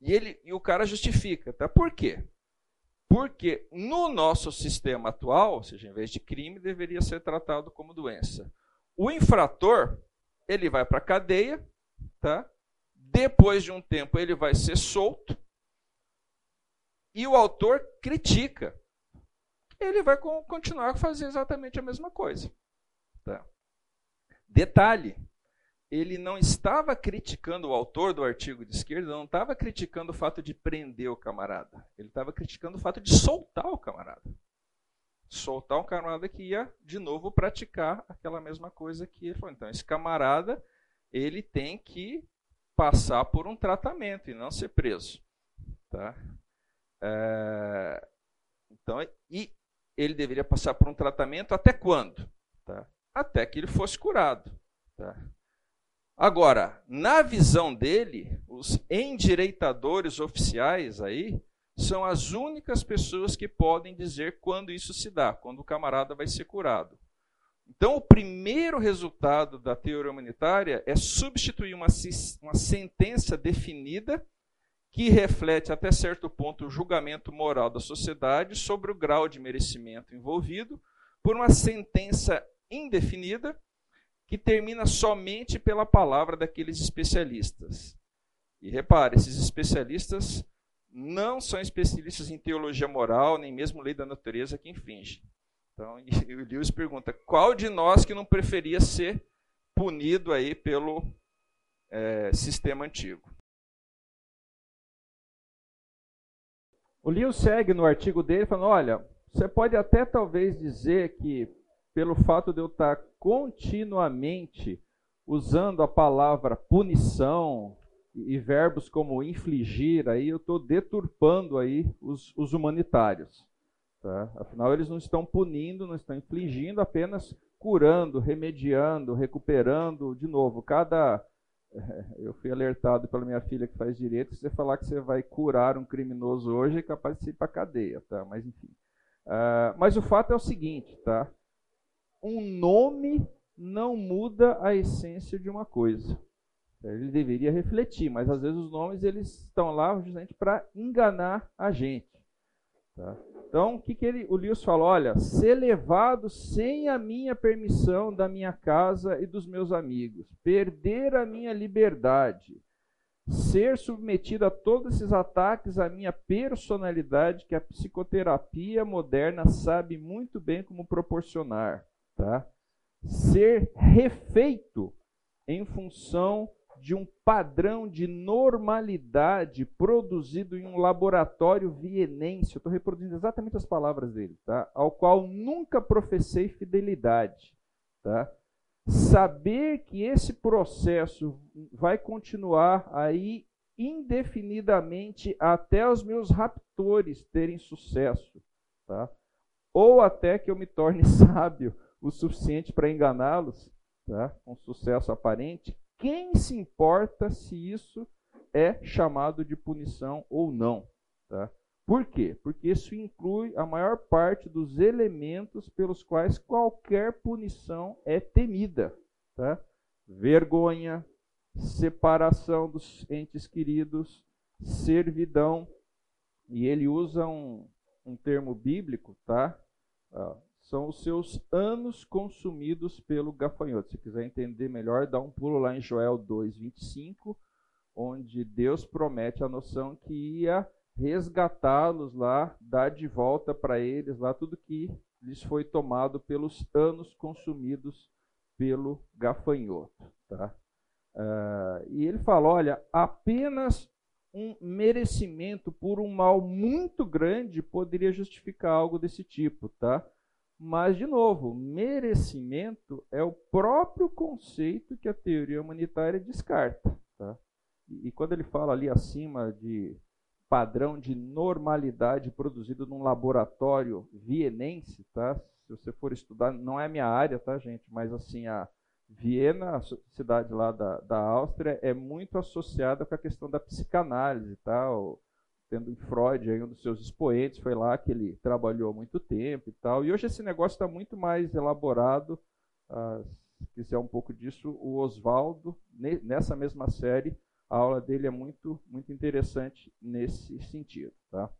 E, ele, e o cara justifica. Tá? Por quê? Porque no nosso sistema atual, ou seja, em vez de crime, deveria ser tratado como doença. O infrator, ele vai para a cadeia, tá? depois de um tempo ele vai ser solto, e o autor critica. Ele vai continuar a fazer exatamente a mesma coisa. Tá? Detalhe, ele não estava criticando o autor do artigo de esquerda, não estava criticando o fato de prender o camarada. Ele estava criticando o fato de soltar o camarada. Soltar um camarada que ia, de novo, praticar aquela mesma coisa que ele falou. Então, esse camarada, ele tem que passar por um tratamento e não ser preso. Tá? É... Então, e ele deveria passar por um tratamento até quando? Tá? Até que ele fosse curado. Tá? Agora, na visão dele, os endireitadores oficiais aí são as únicas pessoas que podem dizer quando isso se dá, quando o camarada vai ser curado. Então, o primeiro resultado da teoria humanitária é substituir uma, uma sentença definida que reflete até certo ponto o julgamento moral da sociedade sobre o grau de merecimento envolvido por uma sentença indefinida que termina somente pela palavra daqueles especialistas. E repare, esses especialistas não são especialistas em teologia moral, nem mesmo lei da natureza que infringe. Então, o Lewis pergunta: qual de nós que não preferia ser punido aí pelo é, sistema antigo? O Lewis segue no artigo dele falando: olha, você pode até talvez dizer que pelo fato de eu estar continuamente usando a palavra punição e verbos como infligir, aí eu estou deturpando aí os, os humanitários. Tá? Afinal, eles não estão punindo, não estão infligindo, apenas curando, remediando, recuperando. De novo, cada. Eu fui alertado pela minha filha que faz direito, se você falar que você vai curar um criminoso hoje, é capaz de ir para a cadeia, tá? Mas enfim. Uh, mas o fato é o seguinte, tá? Um nome não muda a essência de uma coisa. Ele deveria refletir, mas às vezes os nomes eles estão lá justamente para enganar a gente. Tá? Então, o que, que ele, o Lewis fala? Olha, ser levado sem a minha permissão da minha casa e dos meus amigos, perder a minha liberdade, ser submetido a todos esses ataques à minha personalidade que a psicoterapia moderna sabe muito bem como proporcionar, tá? Ser refeito em função de um padrão de normalidade produzido em um laboratório vienense. Eu estou reproduzindo exatamente as palavras dele, tá? Ao qual nunca professei fidelidade, tá? Saber que esse processo vai continuar aí indefinidamente até os meus raptores terem sucesso, tá? Ou até que eu me torne sábio o suficiente para enganá-los, tá? Com sucesso aparente, quem se importa se isso é chamado de punição ou não? Tá? Por quê? Porque isso inclui a maior parte dos elementos pelos quais qualquer punição é temida. Tá? Vergonha, separação dos entes queridos, servidão. E ele usa um, um termo bíblico, tá? São os seus anos consumidos pelo gafanhoto. Se quiser entender melhor, dá um pulo lá em Joel 2:25, onde Deus promete a noção que ia resgatá-los lá, dar de volta para eles lá tudo que lhes foi tomado pelos anos consumidos pelo gafanhoto, tá? Uh, e ele fala, olha, apenas um merecimento por um mal muito grande poderia justificar algo desse tipo, tá? Mas, de novo, merecimento é o próprio conceito que a teoria humanitária descarta. Tá? E, e quando ele fala ali acima de padrão de normalidade produzido num laboratório vienense, tá? Se você for estudar, não é minha área, tá, gente? Mas assim, a Viena, a cidade lá da, da Áustria, é muito associada com a questão da psicanálise, tá? O, tendo em Freud, aí, um dos seus expoentes, foi lá que ele trabalhou muito tempo e tal. E hoje esse negócio está muito mais elaborado. Ah, se quiser um pouco disso, o Oswaldo, nessa mesma série, a aula dele é muito, muito interessante nesse sentido. Tá?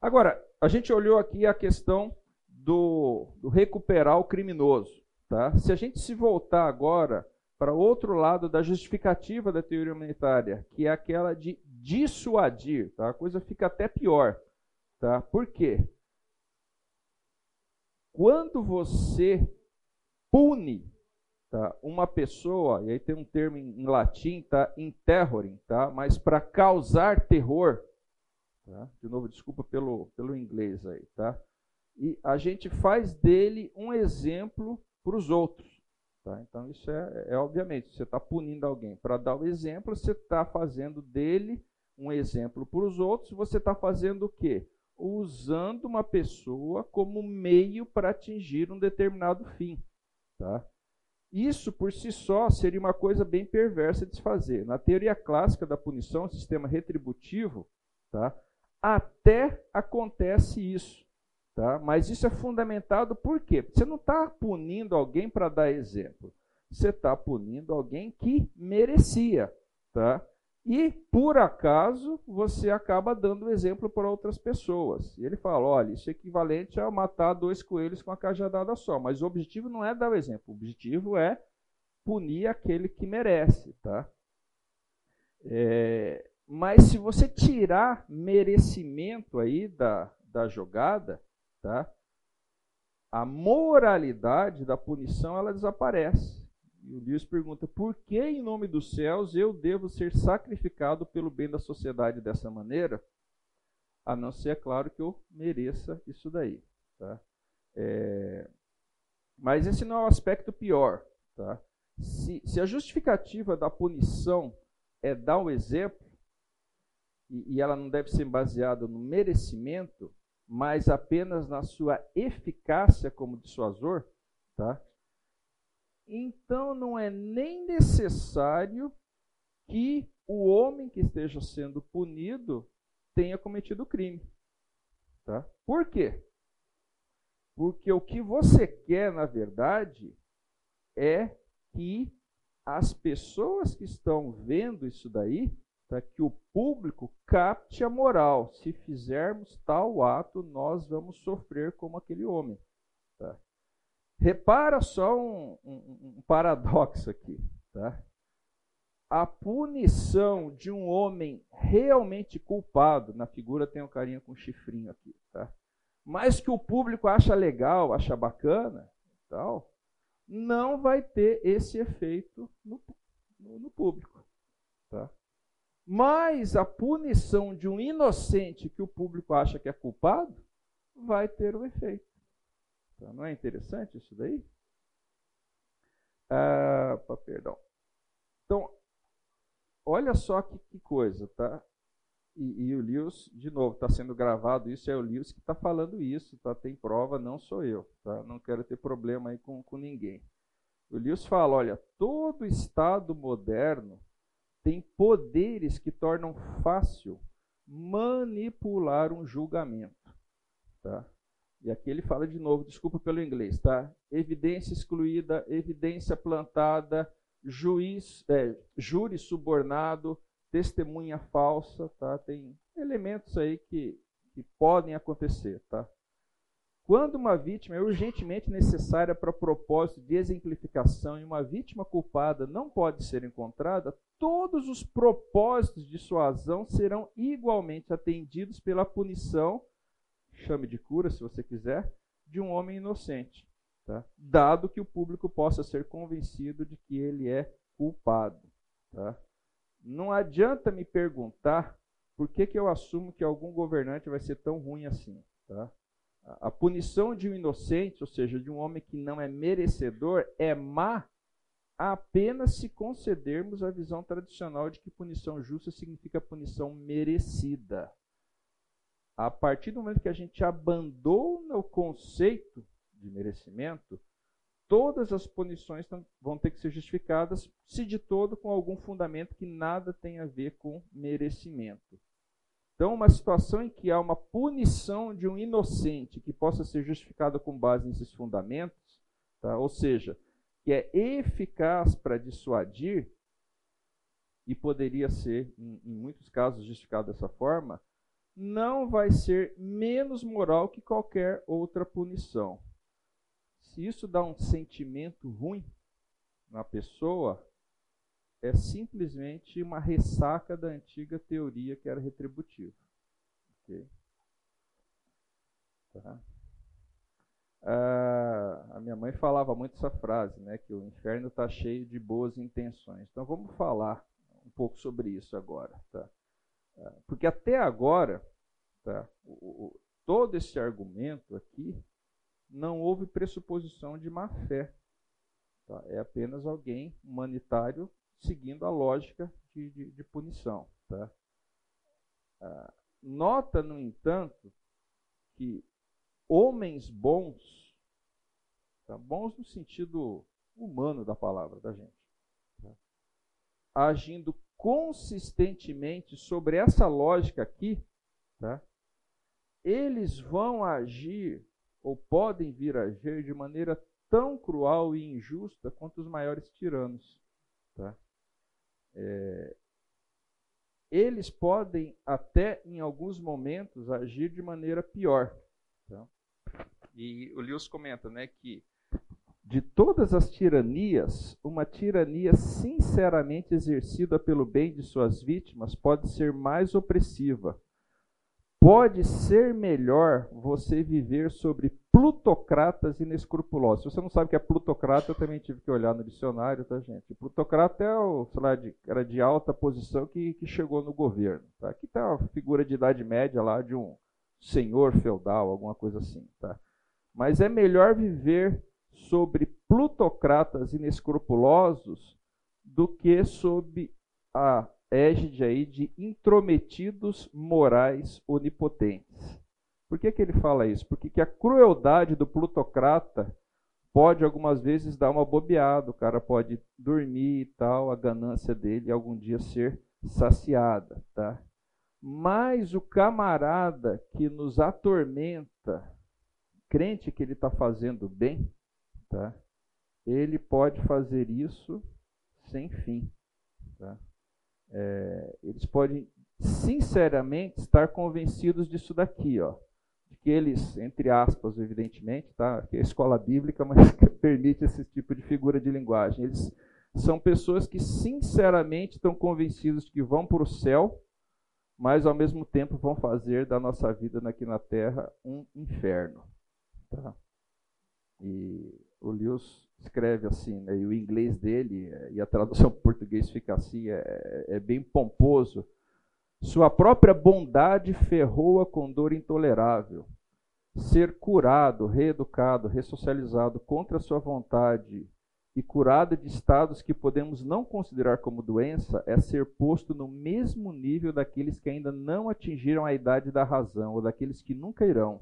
Agora, a gente olhou aqui a questão do, do recuperar o criminoso. Tá? Se a gente se voltar agora para outro lado da justificativa da teoria humanitária, que é aquela de dissuadir, tá? a coisa fica até pior. Tá? Por quê? Quando você pune tá, uma pessoa, e aí tem um termo em, latim, tá, interroring, tá, mas para causar terror, tá? de novo, desculpa pelo, pelo inglês aí, tá? e a gente faz dele um exemplo para os outros. Tá? Então, isso é, é obviamente, você está punindo alguém para dar o exemplo, você está fazendo dele um exemplo para os outros, você está fazendo o quê? Usando uma pessoa como meio para atingir um determinado fim. Tá? Isso por si só seria uma coisa bem perversa de se fazer. Na teoria clássica da punição, sistema retributivo, tá? até acontece isso. Tá? Mas isso é fundamentado por quê? Você não está punindo alguém para dar exemplo. Você está punindo alguém que merecia. Tá? E, por acaso, você acaba dando exemplo para outras pessoas. E ele fala: olha, isso é equivalente a matar dois coelhos com a cajadada só. Mas o objetivo não é dar o exemplo. O objetivo é punir aquele que merece. Tá? É, mas se você tirar merecimento aí da, da jogada, tá? a moralidade da punição ela desaparece. E o Deus pergunta: por que, em nome dos céus, eu devo ser sacrificado pelo bem da sociedade dessa maneira? A não ser, é claro, que eu mereça isso daí. Tá? É... Mas esse não é o aspecto pior. Tá? Se, se a justificativa da punição é dar o exemplo, e, e ela não deve ser baseada no merecimento, mas apenas na sua eficácia como dissuasor, tá? Então não é nem necessário que o homem que esteja sendo punido tenha cometido crime, tá? Por quê? Porque o que você quer, na verdade, é que as pessoas que estão vendo isso daí tá? que o público capte a moral. Se fizermos tal ato, nós vamos sofrer como aquele homem. Repara só um, um, um paradoxo aqui. Tá? A punição de um homem realmente culpado, na figura tem um carinha com um chifrinho aqui, tá? mas que o público acha legal, acha bacana, tal, não vai ter esse efeito no, no, no público. Tá? Mas a punição de um inocente que o público acha que é culpado vai ter o um efeito. Tá? Não é interessante isso daí? Ah, perdão. Então, olha só que, que coisa, tá? E, e, o Lewis, de novo, está sendo gravado isso, é o Lewis que está falando isso, tá? Tem prova, não sou eu, tá? Não quero ter problema aí com, com ninguém. O Lewis fala, olha, todo Estado moderno tem poderes que tornam fácil manipular um julgamento, tá? E aqui ele fala de novo, desculpa pelo inglês, tá? Evidência excluída, evidência plantada, juiz, é, júri subornado, testemunha falsa, tá? Tem elementos aí que, que podem acontecer, tá? Quando uma vítima é urgentemente necessária para propósito de exemplificação e uma vítima culpada não pode ser encontrada, todos os propósitos de dissuasão serão igualmente atendidos pela punição, chame de cura se você quiser, de um homem inocente, tá? dado que o público possa ser convencido de que ele é culpado. Tá? Não adianta me perguntar por que, que eu assumo que algum governante vai ser tão ruim assim. Tá? A punição de um inocente, ou seja, de um homem que não é merecedor, é má apenas se concedermos a visão tradicional de que punição justa significa punição merecida. A partir do momento que a gente abandona o conceito de merecimento, todas as punições vão ter que ser justificadas, se de todo com algum fundamento que nada tem a ver com merecimento. Então, uma situação em que há uma punição de um inocente que possa ser justificada com base nesses fundamentos, tá? ou seja, que é eficaz para dissuadir, e poderia ser, em, em muitos casos, justificado dessa forma, não vai ser menos moral que qualquer outra punição se isso dá um sentimento ruim na pessoa, é simplesmente uma ressaca da antiga teoria que era retributiva. Tá? Ah, a minha mãe falava muito essa frase, né, que o inferno está cheio de boas intenções. Então vamos falar um pouco sobre isso agora. Tá? Porque até agora, tá, o, o, todo esse argumento aqui não houve pressuposição de má fé. Tá? É apenas alguém humanitário seguindo a lógica de, de, de punição. Tá? Ah, nota, no entanto, que homens bons, tá? bons no sentido humano da palavra da gente, tá? agindo consistentemente sobre essa lógica aqui, tá? eles vão agir ou podem vir a agir de maneira tão cruel e injusta quanto os maiores tiranos. Tá? É, eles podem até, em alguns momentos, agir de maneira pior. Tá? E o Lewis comenta né, que de todas as tiranias, uma tirania sinceramente exercida pelo bem de suas vítimas pode ser mais opressiva, Pode ser melhor você viver sobre plutocratas inescrupulosos. Se você não sabe o que é plutocrata, eu também tive que olhar no dicionário, tá, gente? Plutocrata é o, sei lá, de, era de alta posição que, que chegou no governo. Tá? Aqui está uma figura de idade média lá de um senhor feudal, alguma coisa assim. Tá? Mas é melhor viver sobre plutocratas inescrupulosos do que sob a égide aí de intrometidos morais onipotentes. Por que, que ele fala isso? Porque que a crueldade do plutocrata pode algumas vezes dar uma bobeada, o cara pode dormir e tal, a ganância dele algum dia ser saciada, tá? Mas o camarada que nos atormenta, crente que ele está fazendo bem, tá? Ele pode fazer isso sem fim, tá? é, eles podem sinceramente estar convencidos disso daqui, ó, de que eles, entre aspas, evidentemente, tá, que é escola bíblica, mas permite esse tipo de figura de linguagem. Eles são pessoas que sinceramente estão convencidos de que vão para o céu, mas ao mesmo tempo vão fazer da nossa vida aqui na Terra um inferno. Tá? E o Lewis escreve assim, né, e o inglês dele, e a tradução para português fica assim, é, é bem pomposo. Sua própria bondade ferrou-a com dor intolerável. Ser curado, reeducado, ressocializado contra sua vontade e curado de estados que podemos não considerar como doença é ser posto no mesmo nível daqueles que ainda não atingiram a idade da razão ou daqueles que nunca irão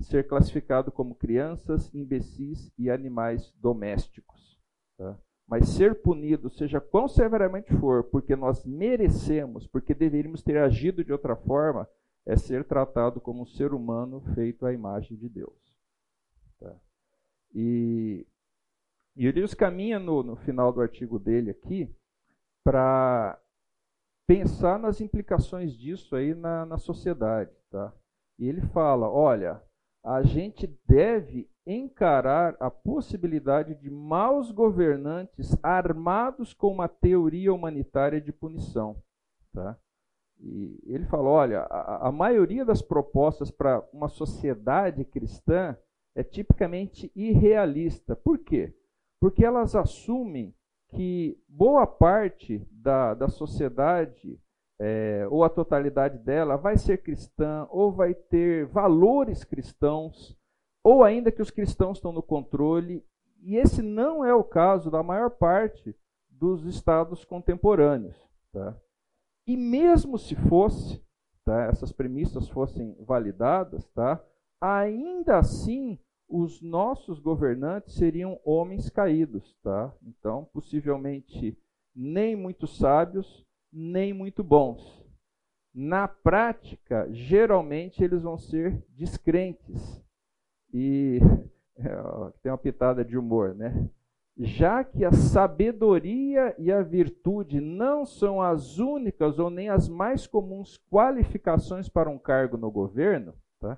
ser classificado como crianças, imbecis e animais domésticos. Tá? Mas ser punido, seja quão severamente for, porque nós merecemos, porque deveríamos ter agido de outra forma, é ser tratado como um ser humano feito à imagem de Deus. Tá? E e caminha no, no final do artigo dele aqui para pensar nas implicações disso aí na, na sociedade. Tá? E ele fala: olha, a gente deve encarar a possibilidade de maus governantes armados com uma teoria humanitária de punição. Tá? E ele fala: olha, a, a maioria das propostas para uma sociedade cristã é tipicamente irrealista. Por quê? porque elas assumem que boa parte da, da sociedade, é, ou a totalidade dela, vai ser cristã, ou vai ter valores cristãos, ou ainda que os cristãos estão no controle, e esse não é o caso da maior parte dos estados contemporâneos. Tá? E mesmo se fosse, tá, essas premissas fossem validadas, tá, ainda assim os nossos governantes seriam homens caídos, tá? Então, possivelmente nem muito sábios, nem muito bons. Na prática, geralmente eles vão ser descrentes. E é, tem uma pitada de humor, né? Já que a sabedoria e a virtude não são as únicas ou nem as mais comuns qualificações para um cargo no governo, tá?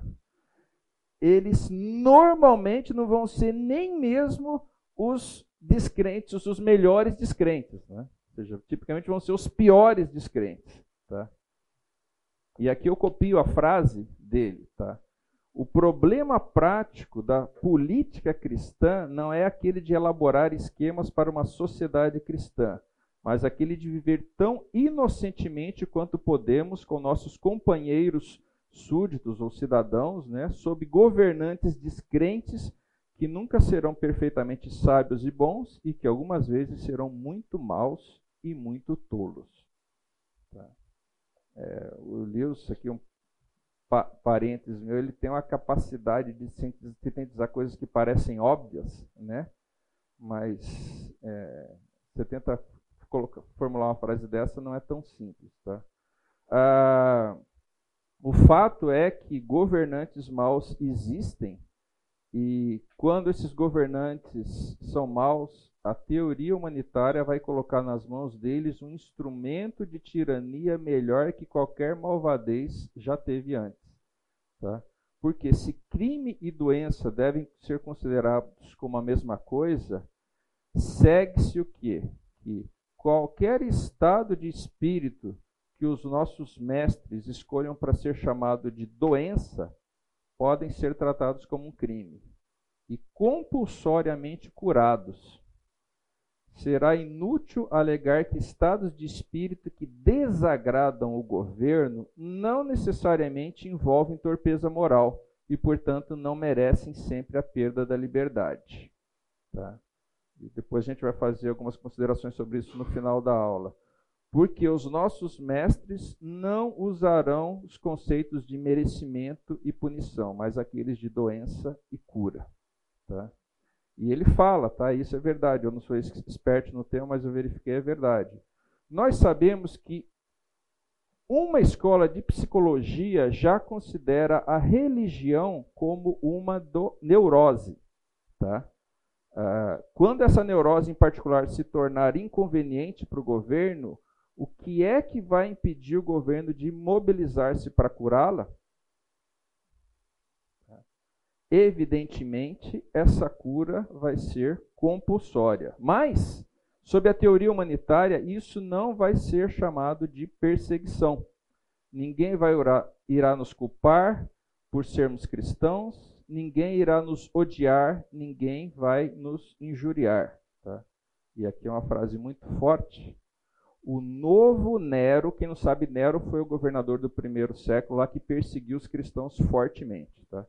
eles normalmente não vão ser nem mesmo os descrentes, os melhores descrentes. Né? Seja, tipicamente vão ser os piores descrentes. Tá? E aqui eu copio a frase dele. Tá? O problema prático da política cristã não é aquele de elaborar esquemas para uma sociedade cristã, mas aquele de viver tão inocentemente quanto podemos com nossos companheiros súditos ou cidadãos, né, sob governantes descrentes que nunca serão perfeitamente sábios e bons e que algumas vezes serão muito maus e muito tolos. Tá? É, o Lewis, aqui um pa parênteses meu, ele tem uma capacidade de sintetizar coisas que parecem óbvias, né? mas é, você tenta colocar, formular uma frase dessa, não é tão simples. Tá? Ah, o fato é que governantes maus existem e quando esses governantes são maus, a teoria humanitária vai colocar nas mãos deles um instrumento de tirania melhor que qualquer malvadez já teve antes. Tá? Porque se crime e doença devem ser considerados como a mesma coisa, segue-se o quê? Que qualquer estado de espírito que os nossos mestres escolham para ser chamado de doença podem ser tratados como um crime e compulsoriamente curados. Será inútil alegar que estados de espírito que desagradam o governo não necessariamente envolvem torpeza moral e, portanto, não merecem sempre a perda da liberdade. Tá? E depois a gente vai fazer algumas considerações sobre isso no final da aula porque os nossos mestres não usarão os conceitos de merecimento e punição, mas aqueles de doença e cura. Tá? E ele fala, tá? Isso é verdade. Eu não sou esperto no tema, mas eu verifiquei é verdade. Nós sabemos que uma escola de psicologia já considera a religião como uma neurose, tá? Ah, quando essa neurose em particular se tornar inconveniente para o governo, o que é que vai impedir o governo de mobilizar-se para curá-la? Evidentemente, essa cura vai ser compulsória. Mas, sob a teoria humanitária, isso não vai ser chamado de perseguição. Ninguém vai orar, irá nos culpar por sermos cristãos, ninguém irá nos odiar, ninguém vai nos injuriar. Tá? E aqui é uma frase muito forte. O novo Nero, quem não sabe, Nero foi o governador do primeiro século lá que perseguiu os cristãos fortemente. Tá?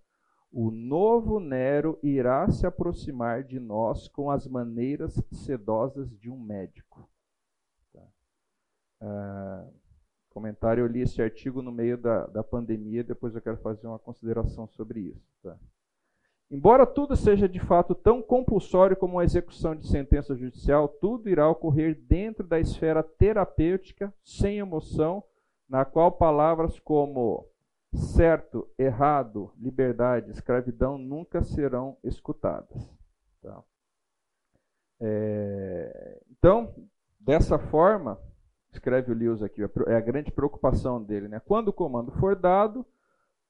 O novo Nero irá se aproximar de nós com as maneiras sedosas de um médico. Tá? Ah, comentário, eu li esse artigo no meio da, da pandemia, depois eu quero fazer uma consideração sobre isso. Tá? Embora tudo seja de fato tão compulsório como a execução de sentença judicial, tudo irá ocorrer dentro da esfera terapêutica, sem emoção, na qual palavras como certo, errado, liberdade, escravidão nunca serão escutadas. Tá? É, então, dessa forma, escreve o Lewis aqui, é a grande preocupação dele. Né? Quando o comando for dado,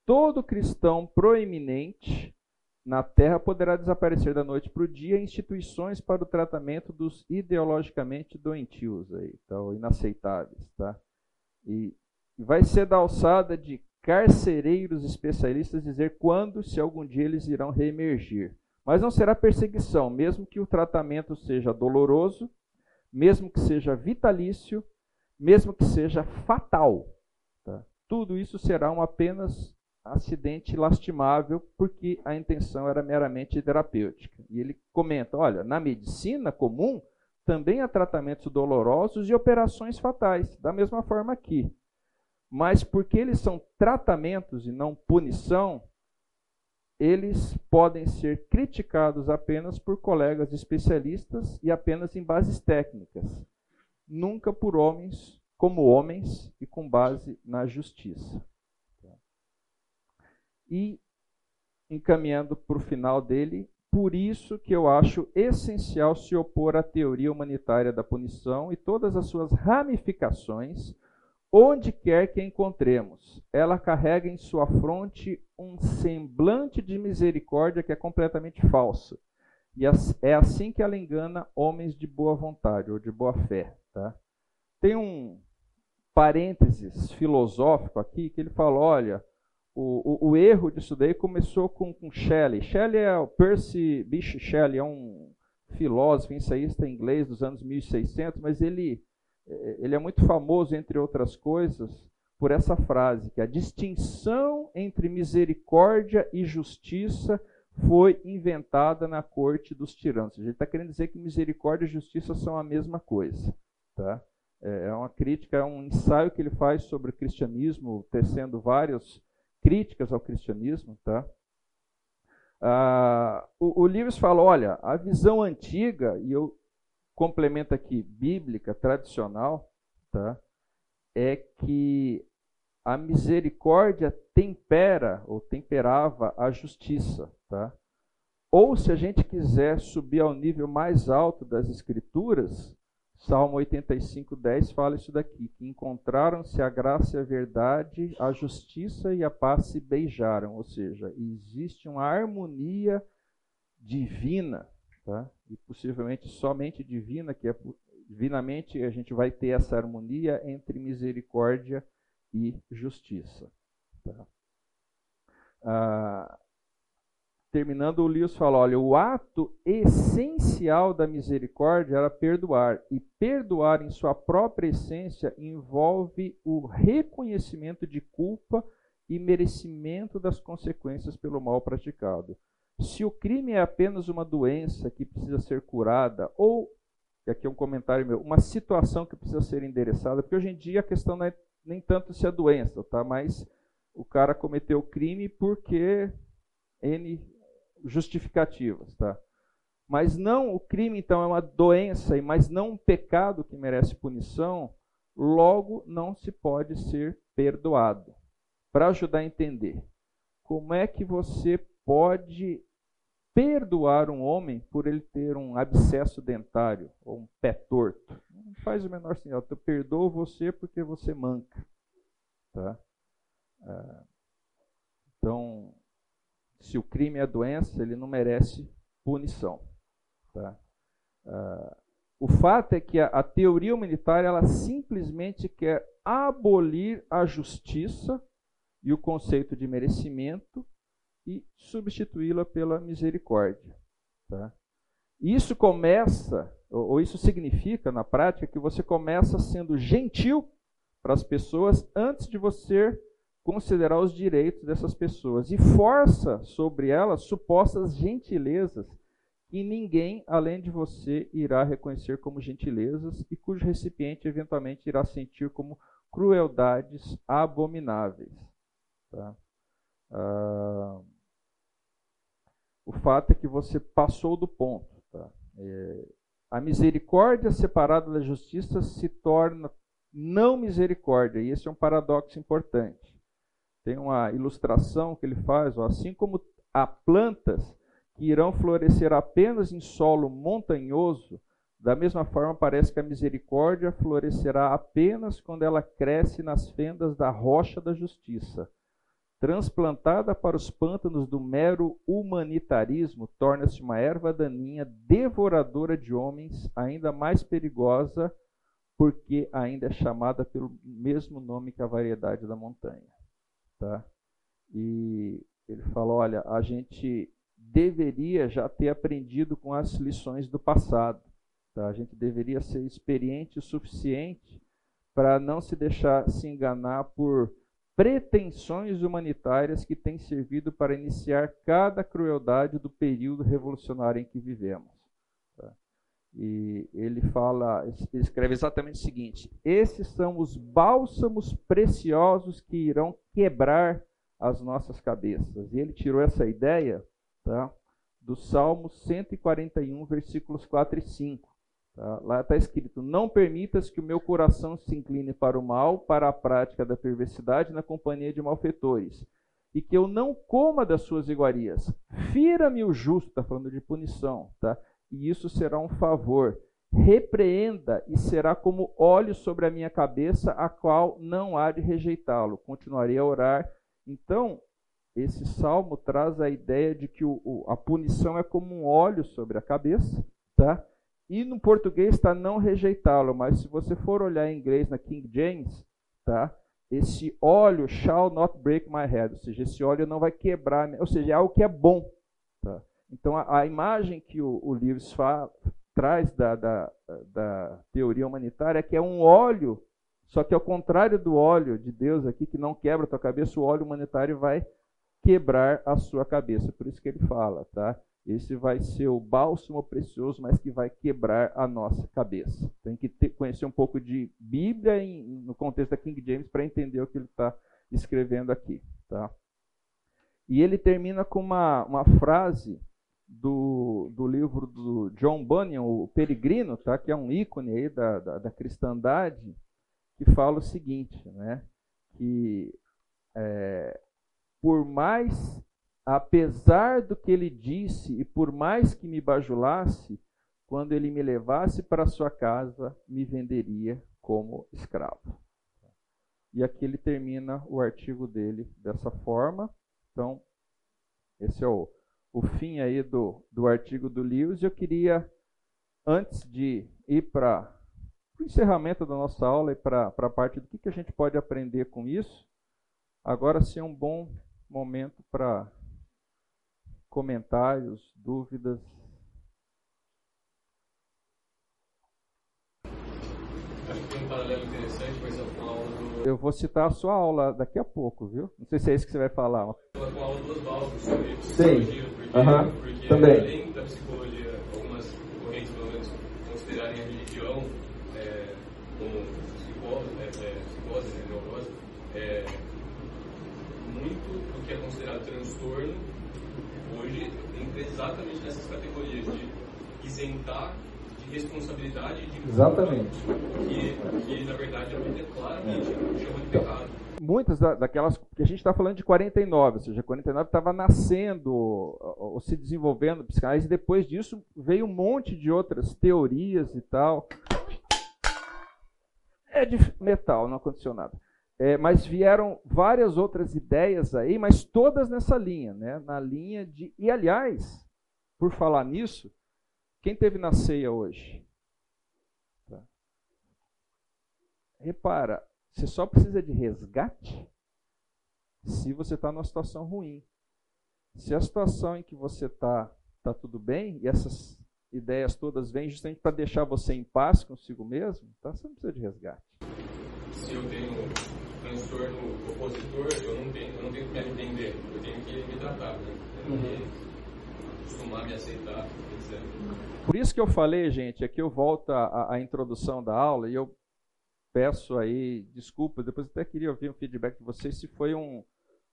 todo cristão proeminente na terra poderá desaparecer da noite para o dia instituições para o tratamento dos ideologicamente doentios, aí, tá? inaceitáveis. Tá? E vai ser da alçada de carcereiros especialistas dizer quando, se algum dia eles irão reemergir. Mas não será perseguição, mesmo que o tratamento seja doloroso, mesmo que seja vitalício, mesmo que seja fatal. Tá? Tudo isso será um apenas acidente lastimável, porque a intenção era meramente terapêutica. E ele comenta: olha, na medicina comum também há tratamentos dolorosos e operações fatais, da mesma forma aqui mas porque eles são tratamentos e não punição, eles podem ser criticados apenas por colegas especialistas e apenas em bases técnicas, nunca por homens como homens e com base na justiça. E encaminhando para o final dele, por isso que eu acho essencial se opor à teoria humanitária da punição e todas as suas ramificações Onde quer que encontremos, ela carrega em sua fronte um semblante de misericórdia que é completamente falso. E é assim que ela engana homens de boa vontade ou de boa fé. Tá? Tem um parênteses filosófico aqui que ele fala: olha, o, o, o erro disso daí começou com, com Shelley. Shelley é o Percy Bysshe Shelley, é um filósofo, ensaísta inglês dos anos 1600, mas ele ele é muito famoso, entre outras coisas, por essa frase, que a distinção entre misericórdia e justiça foi inventada na corte dos tiranos. Ele está querendo dizer que misericórdia e justiça são a mesma coisa. Tá? É, é uma crítica, é um ensaio que ele faz sobre o cristianismo, tecendo várias críticas ao cristianismo. Tá? Ah, o, o Lewis fala, olha, a visão antiga, e eu complemento aqui, bíblica, tradicional, tá? é que a misericórdia tempera ou temperava a justiça. Tá? Ou, se a gente quiser subir ao nível mais alto das Escrituras, Salmo 85, 10 fala isso daqui: que encontraram-se a graça e a verdade, a justiça e a paz se beijaram. Ou seja, existe uma harmonia divina tá? e possivelmente somente divina, que é divinamente a gente vai ter essa harmonia entre misericórdia e justiça. Tá? Ah, terminando, o Lewis fala: olha, o ato essencial da misericórdia era perdoar, e perdoar em sua própria essência envolve o reconhecimento de culpa e merecimento das consequências pelo mal praticado. Se o crime é apenas uma doença que precisa ser curada, ou, e aqui é um comentário meu, uma situação que precisa ser endereçada, porque hoje em dia a questão não é nem tanto se é doença, tá? mas o cara cometeu o crime porque N justificativas. Tá? Mas não, o crime então é uma doença, mas não um pecado que merece punição, logo não se pode ser perdoado. Para ajudar a entender, como é que você pode perdoar um homem por ele ter um abscesso dentário ou um pé torto. faz o menor sentido. Eu perdoo você porque você manca. Tá? Ah, então, se o crime é doença, ele não merece punição. Tá? Ah, o fato é que a, a teoria humanitária ela simplesmente quer abolir a justiça e o conceito de merecimento e substituí-la pela misericórdia. Tá? Isso começa, ou isso significa na prática, que você começa sendo gentil para as pessoas antes de você considerar os direitos dessas pessoas e força sobre elas supostas gentilezas que ninguém além de você irá reconhecer como gentilezas e cujo recipiente eventualmente irá sentir como crueldades abomináveis. Tá? Ah, o fato é que você passou do ponto. Tá? É, a misericórdia separada da justiça se torna não misericórdia, e esse é um paradoxo importante. Tem uma ilustração que ele faz, ó, assim como há plantas que irão florescer apenas em solo montanhoso, da mesma forma parece que a misericórdia florescerá apenas quando ela cresce nas fendas da rocha da justiça transplantada para os pântanos do mero humanitarismo, torna-se uma erva daninha, devoradora de homens, ainda mais perigosa, porque ainda é chamada pelo mesmo nome que a variedade da montanha. Tá? E ele fala: olha, a gente deveria já ter aprendido com as lições do passado. Tá? A gente deveria ser experiente o suficiente para não se deixar se enganar por pretensões humanitárias que têm servido para iniciar cada crueldade do período revolucionário em que vivemos. Tá? E ele fala, ele escreve exatamente o seguinte: esses são os bálsamos preciosos que irão quebrar as nossas cabeças. E ele tirou essa ideia tá, do Salmo 141, versículos 4 e 5. Tá? Lá está escrito: Não permitas que o meu coração se incline para o mal, para a prática da perversidade na companhia de malfeitores, e que eu não coma das suas iguarias. Fira-me o justo, está falando de punição, tá? e isso será um favor. Repreenda e será como óleo sobre a minha cabeça, a qual não há de rejeitá-lo. Continuarei a orar. Então, esse salmo traz a ideia de que o, o, a punição é como um óleo sobre a cabeça, tá? E no português está não rejeitá-lo, mas se você for olhar em inglês na King James, tá? Esse óleo shall not break my head, ou seja, esse óleo não vai quebrar, ou seja, é algo que é bom. Tá? Então a, a imagem que o, o Lewis fala, traz da, da, da teoria humanitária é que é um óleo, só que ao contrário do óleo de Deus aqui, que não quebra a tua cabeça, o óleo humanitário vai quebrar a sua cabeça. Por isso que ele fala, tá? Esse vai ser o bálsamo precioso, mas que vai quebrar a nossa cabeça. Tem que ter, conhecer um pouco de Bíblia em, no contexto da King James para entender o que ele está escrevendo aqui. Tá? E ele termina com uma, uma frase do, do livro do John Bunyan, o Peregrino, tá? que é um ícone aí da, da, da cristandade, que fala o seguinte, né? que é, por mais apesar do que ele disse, e por mais que me bajulasse, quando ele me levasse para sua casa, me venderia como escravo. E aqui ele termina o artigo dele dessa forma. Então, esse é o, o fim aí do, do artigo do Lewis. Eu queria, antes de ir para o encerramento da nossa aula e para a parte do que, que a gente pode aprender com isso, agora sim é um bom momento para comentários, dúvidas. Acho que tem um paralelo interessante com a aula do. Eu vou citar a sua aula daqui a pouco, viu? Não sei se é isso que você vai falar. Com a aula do Oswaldo sobre psicologia, porque, uhum. porque Também. além da psicologia, algumas correntes, pelo menos, considerarem a religião é, como psicose, é, é, psicose, né, neurose, é, muito do que é considerado transtorno hoje entra exatamente nessas categorias de isentar de responsabilidade de Exatamente. Que, que na verdade a Bíblia claramente chama de pecado. Muitas daquelas que a gente está falando de 49, ou seja, 49 estava nascendo ou se desenvolvendo psicanálise, e depois disso veio um monte de outras teorias e tal. é de metal, não aconteceu nada. É, mas vieram várias outras ideias aí, mas todas nessa linha, né? Na linha de. E aliás, por falar nisso, quem teve na ceia hoje? Tá. Repara, você só precisa de resgate se você está numa situação ruim. Se a situação em que você está está tudo bem e essas ideias todas vêm justamente para deixar você em paz consigo mesmo, então você não precisa de resgate. Se eu tenho opositor, eu não tenho, eu não tenho que me arrepender, eu tenho que me tratar, né? Eu não uhum. acostumar a me aceitar, etc. Por isso que eu falei, gente, aqui eu volto à, à introdução da aula e eu peço aí desculpas, depois até queria ouvir um feedback de vocês se foi um,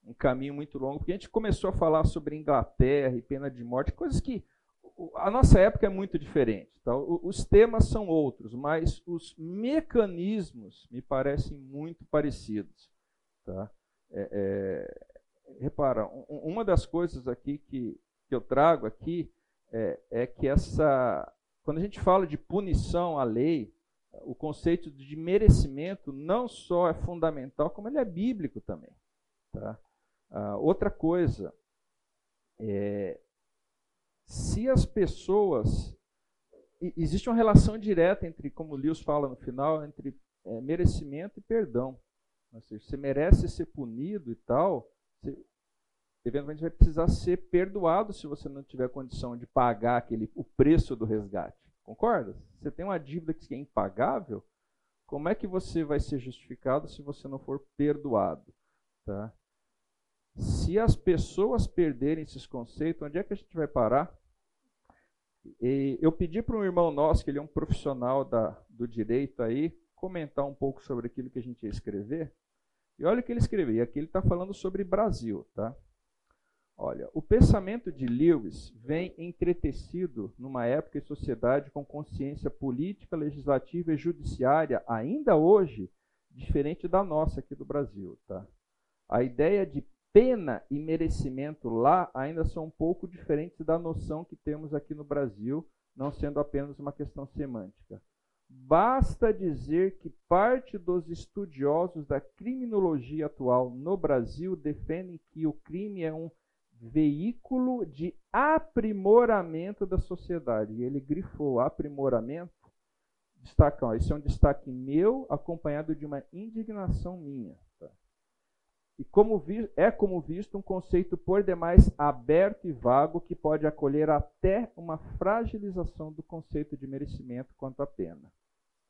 um caminho muito longo, porque a gente começou a falar sobre Inglaterra e pena de morte, coisas que a nossa época é muito diferente. Tá? Os temas são outros, mas os mecanismos me parecem muito parecidos. Tá? É, é, repara, uma das coisas aqui que, que eu trago aqui é, é que essa, quando a gente fala de punição à lei, o conceito de merecimento não só é fundamental, como ele é bíblico também. Tá? Ah, outra coisa, é, se as pessoas. Existe uma relação direta entre, como Lewis fala no final, entre é, merecimento e perdão. Ou seja, você merece ser punido e tal, você, eventualmente vai precisar ser perdoado se você não tiver condição de pagar aquele, o preço do resgate. Concorda? Você tem uma dívida que é impagável, como é que você vai ser justificado se você não for perdoado? Tá? Se as pessoas perderem esses conceitos, onde é que a gente vai parar? E eu pedi para um irmão nosso, que ele é um profissional da, do direito aí, comentar um pouco sobre aquilo que a gente ia escrever. E olha o que ele escreveu. Aqui ele está falando sobre Brasil, tá? Olha, o pensamento de Lewis vem entretecido numa época e sociedade com consciência política, legislativa e judiciária, ainda hoje, diferente da nossa aqui do Brasil. Tá? A ideia de pena e merecimento lá ainda são um pouco diferentes da noção que temos aqui no Brasil, não sendo apenas uma questão semântica. Basta dizer que parte dos estudiosos da criminologia atual no Brasil defendem que o crime é um veículo de aprimoramento da sociedade. E ele grifou aprimoramento, destacam, esse é um destaque meu, acompanhado de uma indignação minha. E como vi, é como visto um conceito por demais aberto e vago que pode acolher até uma fragilização do conceito de merecimento quanto à pena.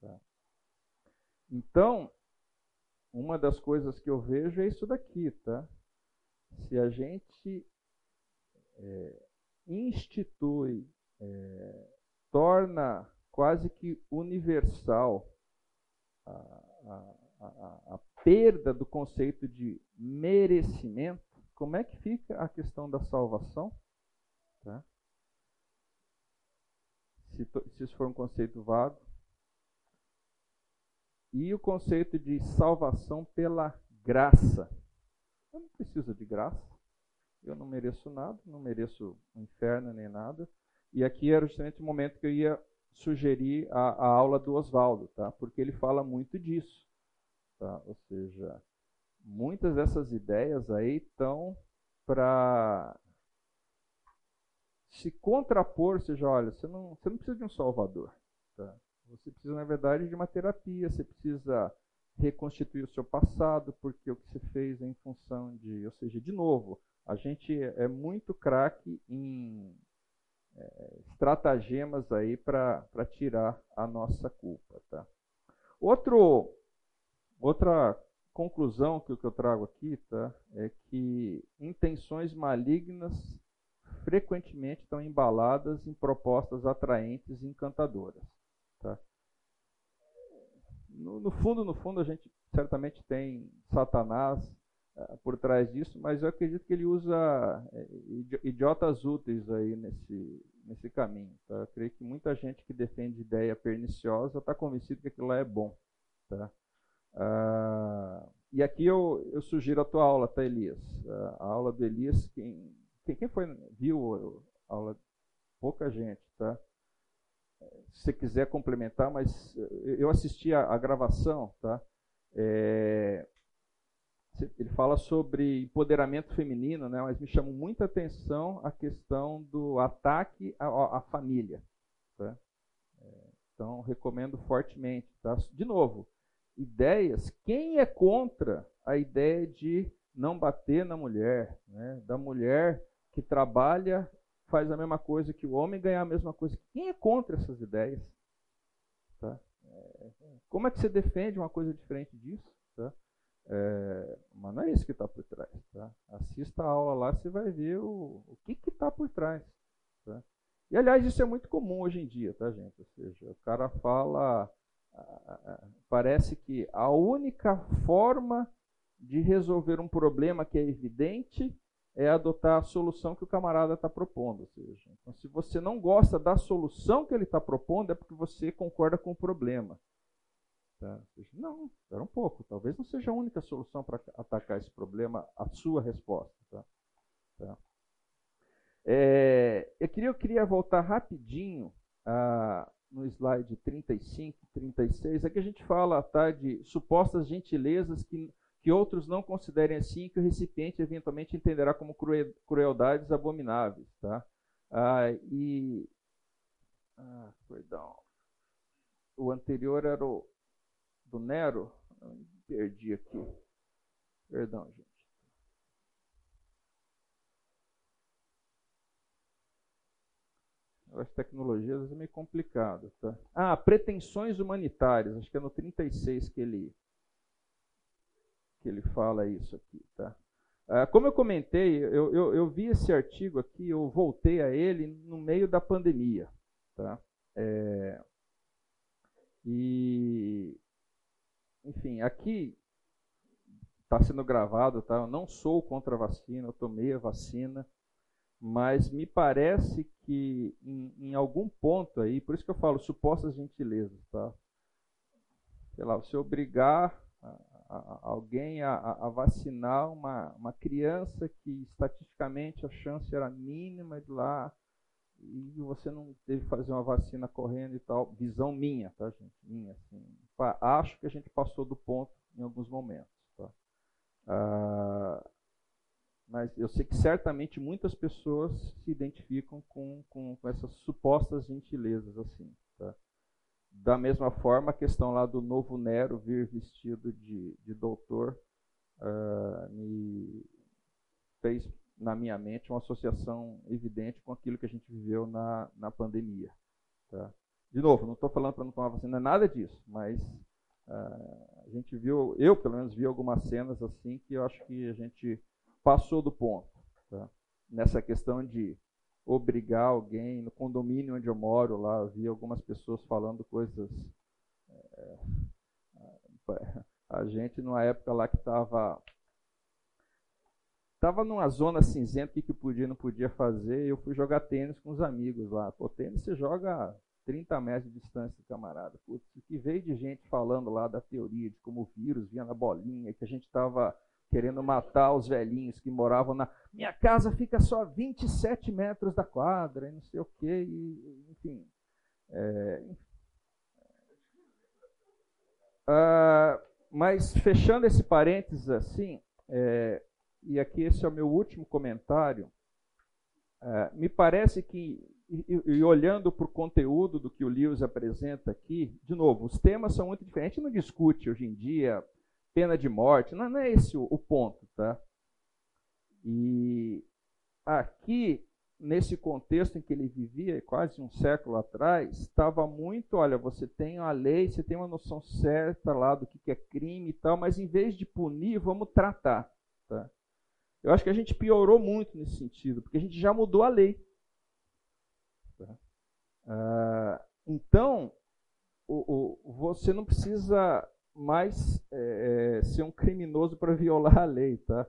Tá? Então, uma das coisas que eu vejo é isso daqui, tá? Se a gente é, institui, é, torna quase que universal a, a, a, a perda do conceito de merecimento, como é que fica a questão da salvação? Tá? Se, se isso for um conceito vago. E o conceito de salvação pela graça. Eu não preciso de graça. Eu não mereço nada, não mereço o inferno nem nada. E aqui era justamente o momento que eu ia sugerir a, a aula do Oswaldo, tá? porque ele fala muito disso. Tá? Ou seja, muitas dessas ideias aí estão para se contrapor, ou seja, olha, você não, você não precisa de um salvador. Tá? Você precisa, na verdade, de uma terapia, você precisa reconstituir o seu passado, porque o que você fez é em função de. Ou seja, de novo, a gente é muito craque em é, estratagemas aí para tirar a nossa culpa. Tá? Outro, outra conclusão que, eu trago aqui tá, é que intenções malignas frequentemente estão embaladas em propostas atraentes e encantadoras. Tá? No, no, fundo, no fundo, a gente certamente tem Satanás uh, por trás disso, mas eu acredito que ele usa uh, idiotas úteis aí nesse, nesse caminho. Tá? Eu creio que muita gente que defende ideia perniciosa está convencido que aquilo lá é bom. Tá? Uh, e aqui eu, eu, sugiro a tua aula, tá, Elias? Uh, a aula do Elias, quem, quem, quem foi, viu a aula? Pouca gente, tá? se você quiser complementar, mas eu assisti a, a gravação, tá? É, ele fala sobre empoderamento feminino, né? Mas me chamou muita atenção a questão do ataque à, à família, tá? É, então recomendo fortemente, tá? De novo, ideias. Quem é contra a ideia de não bater na mulher, né? Da mulher que trabalha faz a mesma coisa que o homem ganhar a mesma coisa. Quem é contra essas ideias? Tá? É, como é que você defende uma coisa diferente disso? Tá? É, mas não é isso que está por trás. Tá? Assista a aula lá, você vai ver o, o que está por trás. Tá? E aliás, isso é muito comum hoje em dia, tá, gente? Ou seja, o cara fala. Parece que a única forma de resolver um problema que é evidente é adotar a solução que o camarada está propondo. Ou seja, então, se você não gosta da solução que ele está propondo, é porque você concorda com o problema. Tá? Não, espera um pouco. Talvez não seja a única solução para atacar esse problema, a sua resposta. Tá? Tá? É, eu, queria, eu queria voltar rapidinho ah, no slide 35, 36. Aqui a gente fala tá, de supostas gentilezas que que outros não considerem assim, que o recipiente eventualmente entenderá como crueldades abomináveis. Tá? Ah, e. Ah, perdão. O anterior era o do Nero. Perdi aqui. Perdão, gente. As tecnologias é meio complicado. Tá? Ah, pretensões humanitárias. Acho que é no 36 que ele que ele fala isso aqui, tá? Ah, como eu comentei, eu, eu, eu, vi esse artigo aqui, eu voltei a ele no meio da pandemia, tá? É, e, enfim, aqui está sendo gravado, tá? Eu não sou contra a vacina, eu tomei a vacina, mas me parece que em, em algum ponto aí, por isso que eu falo supostas gentilezas, tá? Sei lá, você obrigar alguém a, a, vacinar uma, uma criança que estatisticamente a chance era mínima de lá e você não teve que fazer uma vacina correndo e tal. Visão minha, tá, gente? Minha, assim. Acho que a gente passou do ponto em alguns momentos. Tá? Ah, mas eu sei que certamente muitas pessoas se identificam com, com, com essas supostas gentilezas assim. Tá? Da mesma forma, a questão lá do novo Nero vir vestido de, de doutor uh, me fez na minha mente uma associação evidente com aquilo que a gente viveu na, na pandemia. Tá? De novo, não estou falando para não tomar vacina, nada disso, mas uh, a gente viu, eu pelo menos vi algumas cenas assim que eu acho que a gente passou do ponto. Tá? Nessa questão de obrigar alguém. No condomínio onde eu moro, lá, vi algumas pessoas falando coisas. É, a gente, numa época lá que estava. Estava numa zona cinzenta, o que, podia e não podia fazer. Eu fui jogar tênis com os amigos lá. Pô, tênis você joga 30 metros de distância, camarada. Putz, que veio de gente falando lá da teoria de como o vírus vinha na bolinha, que a gente estava querendo matar os velhinhos que moravam na. Minha casa fica só 27 metros da quadra, e não sei o quê, e, enfim. É... Ah, mas fechando esse parênteses assim, é, e aqui esse é o meu último comentário, é, me parece que, e, e olhando para o conteúdo do que o Lewis apresenta aqui, de novo, os temas são muito diferentes, a gente não discute hoje em dia pena de morte. Não, não é esse o, o ponto, tá? E aqui, nesse contexto em que ele vivia, quase um século atrás, estava muito, olha, você tem a lei, você tem uma noção certa lá do que é crime e tal, mas em vez de punir, vamos tratar, tá? Eu acho que a gente piorou muito nesse sentido, porque a gente já mudou a lei. Tá? Ah, então, o, o, você não precisa mais é, é, ser um criminoso para violar a lei, tá?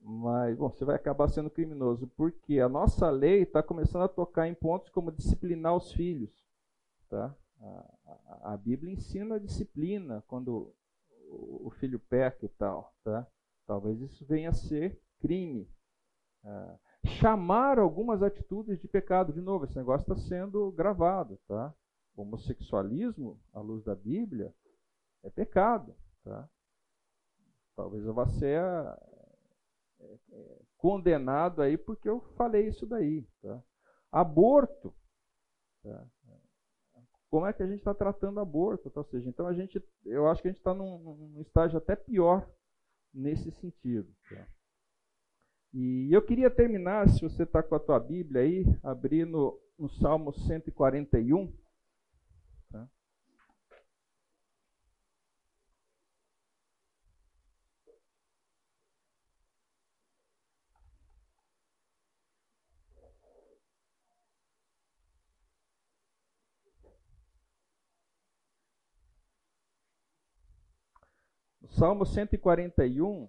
Mas, bom, você vai acabar sendo criminoso, porque a nossa lei está começando a tocar em pontos como disciplinar os filhos, tá? A, a, a Bíblia ensina a disciplina quando o, o filho peca e tal, tá? Talvez isso venha a ser crime. Ah, chamar algumas atitudes de pecado, de novo, esse negócio está sendo gravado, tá? homossexualismo, à luz da Bíblia, é pecado. Tá? Talvez eu vá ser é, é, condenado aí porque eu falei isso daí. Tá? Aborto. Tá? Como é que a gente está tratando aborto? Tá? Ou seja, então a gente, eu acho que a gente está num, num, estágio até pior nesse sentido. Tá? E eu queria terminar, se você está com a tua Bíblia aí, abrir no, no Salmo 141. Salmo 141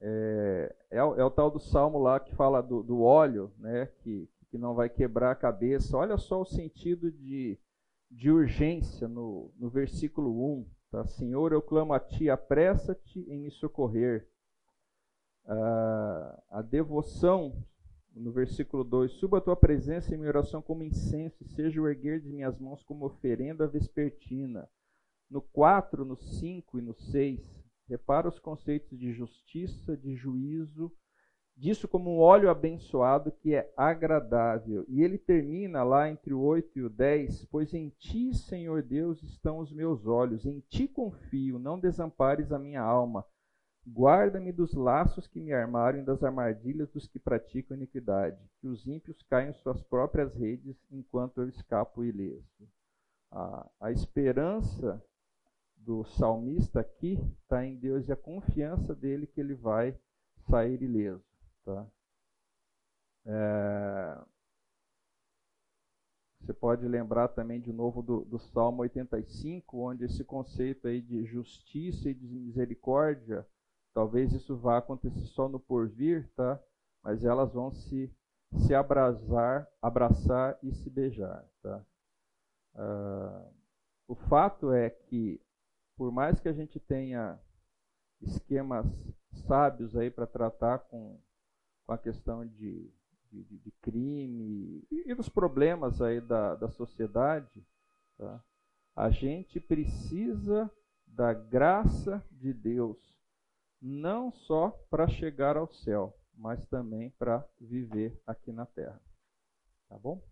é, é, é, o tal do salmo lá que fala do, do óleo, né, que, que não vai quebrar a cabeça. Olha só o sentido de, de urgência no, no versículo 1. Tá? Senhor, eu clamo a ti, apressa-te em me socorrer. Ah, a devoção, no versículo 2: Suba a tua presença em minha oração como incenso, e seja o erguer de minhas mãos como oferenda vespertina. No 4, no 5 e no 6, Repara os conceitos de justiça, de juízo, disso como um óleo abençoado que é agradável. E ele termina lá entre o 8 e o 10: Pois em ti, Senhor Deus, estão os meus olhos, em ti confio, não desampares a minha alma. Guarda-me dos laços que me armaram e das armadilhas dos que praticam iniquidade, que os ímpios caem em suas próprias redes enquanto eu escapo ileso. A, a esperança do salmista aqui está em Deus e a confiança dele que ele vai sair ileso. Tá? É... Você pode lembrar também de novo do, do, Salmo 85, onde esse conceito aí de justiça e de misericórdia, talvez isso vá acontecer só no porvir, tá? Mas elas vão se, se abraçar, abraçar e se beijar, tá? Uh, o fato é que por mais que a gente tenha esquemas sábios aí para tratar com, com a questão de, de, de crime e, e dos problemas aí da, da sociedade, tá? a gente precisa da graça de Deus, não só para chegar ao céu, mas também para viver aqui na terra. Tá bom?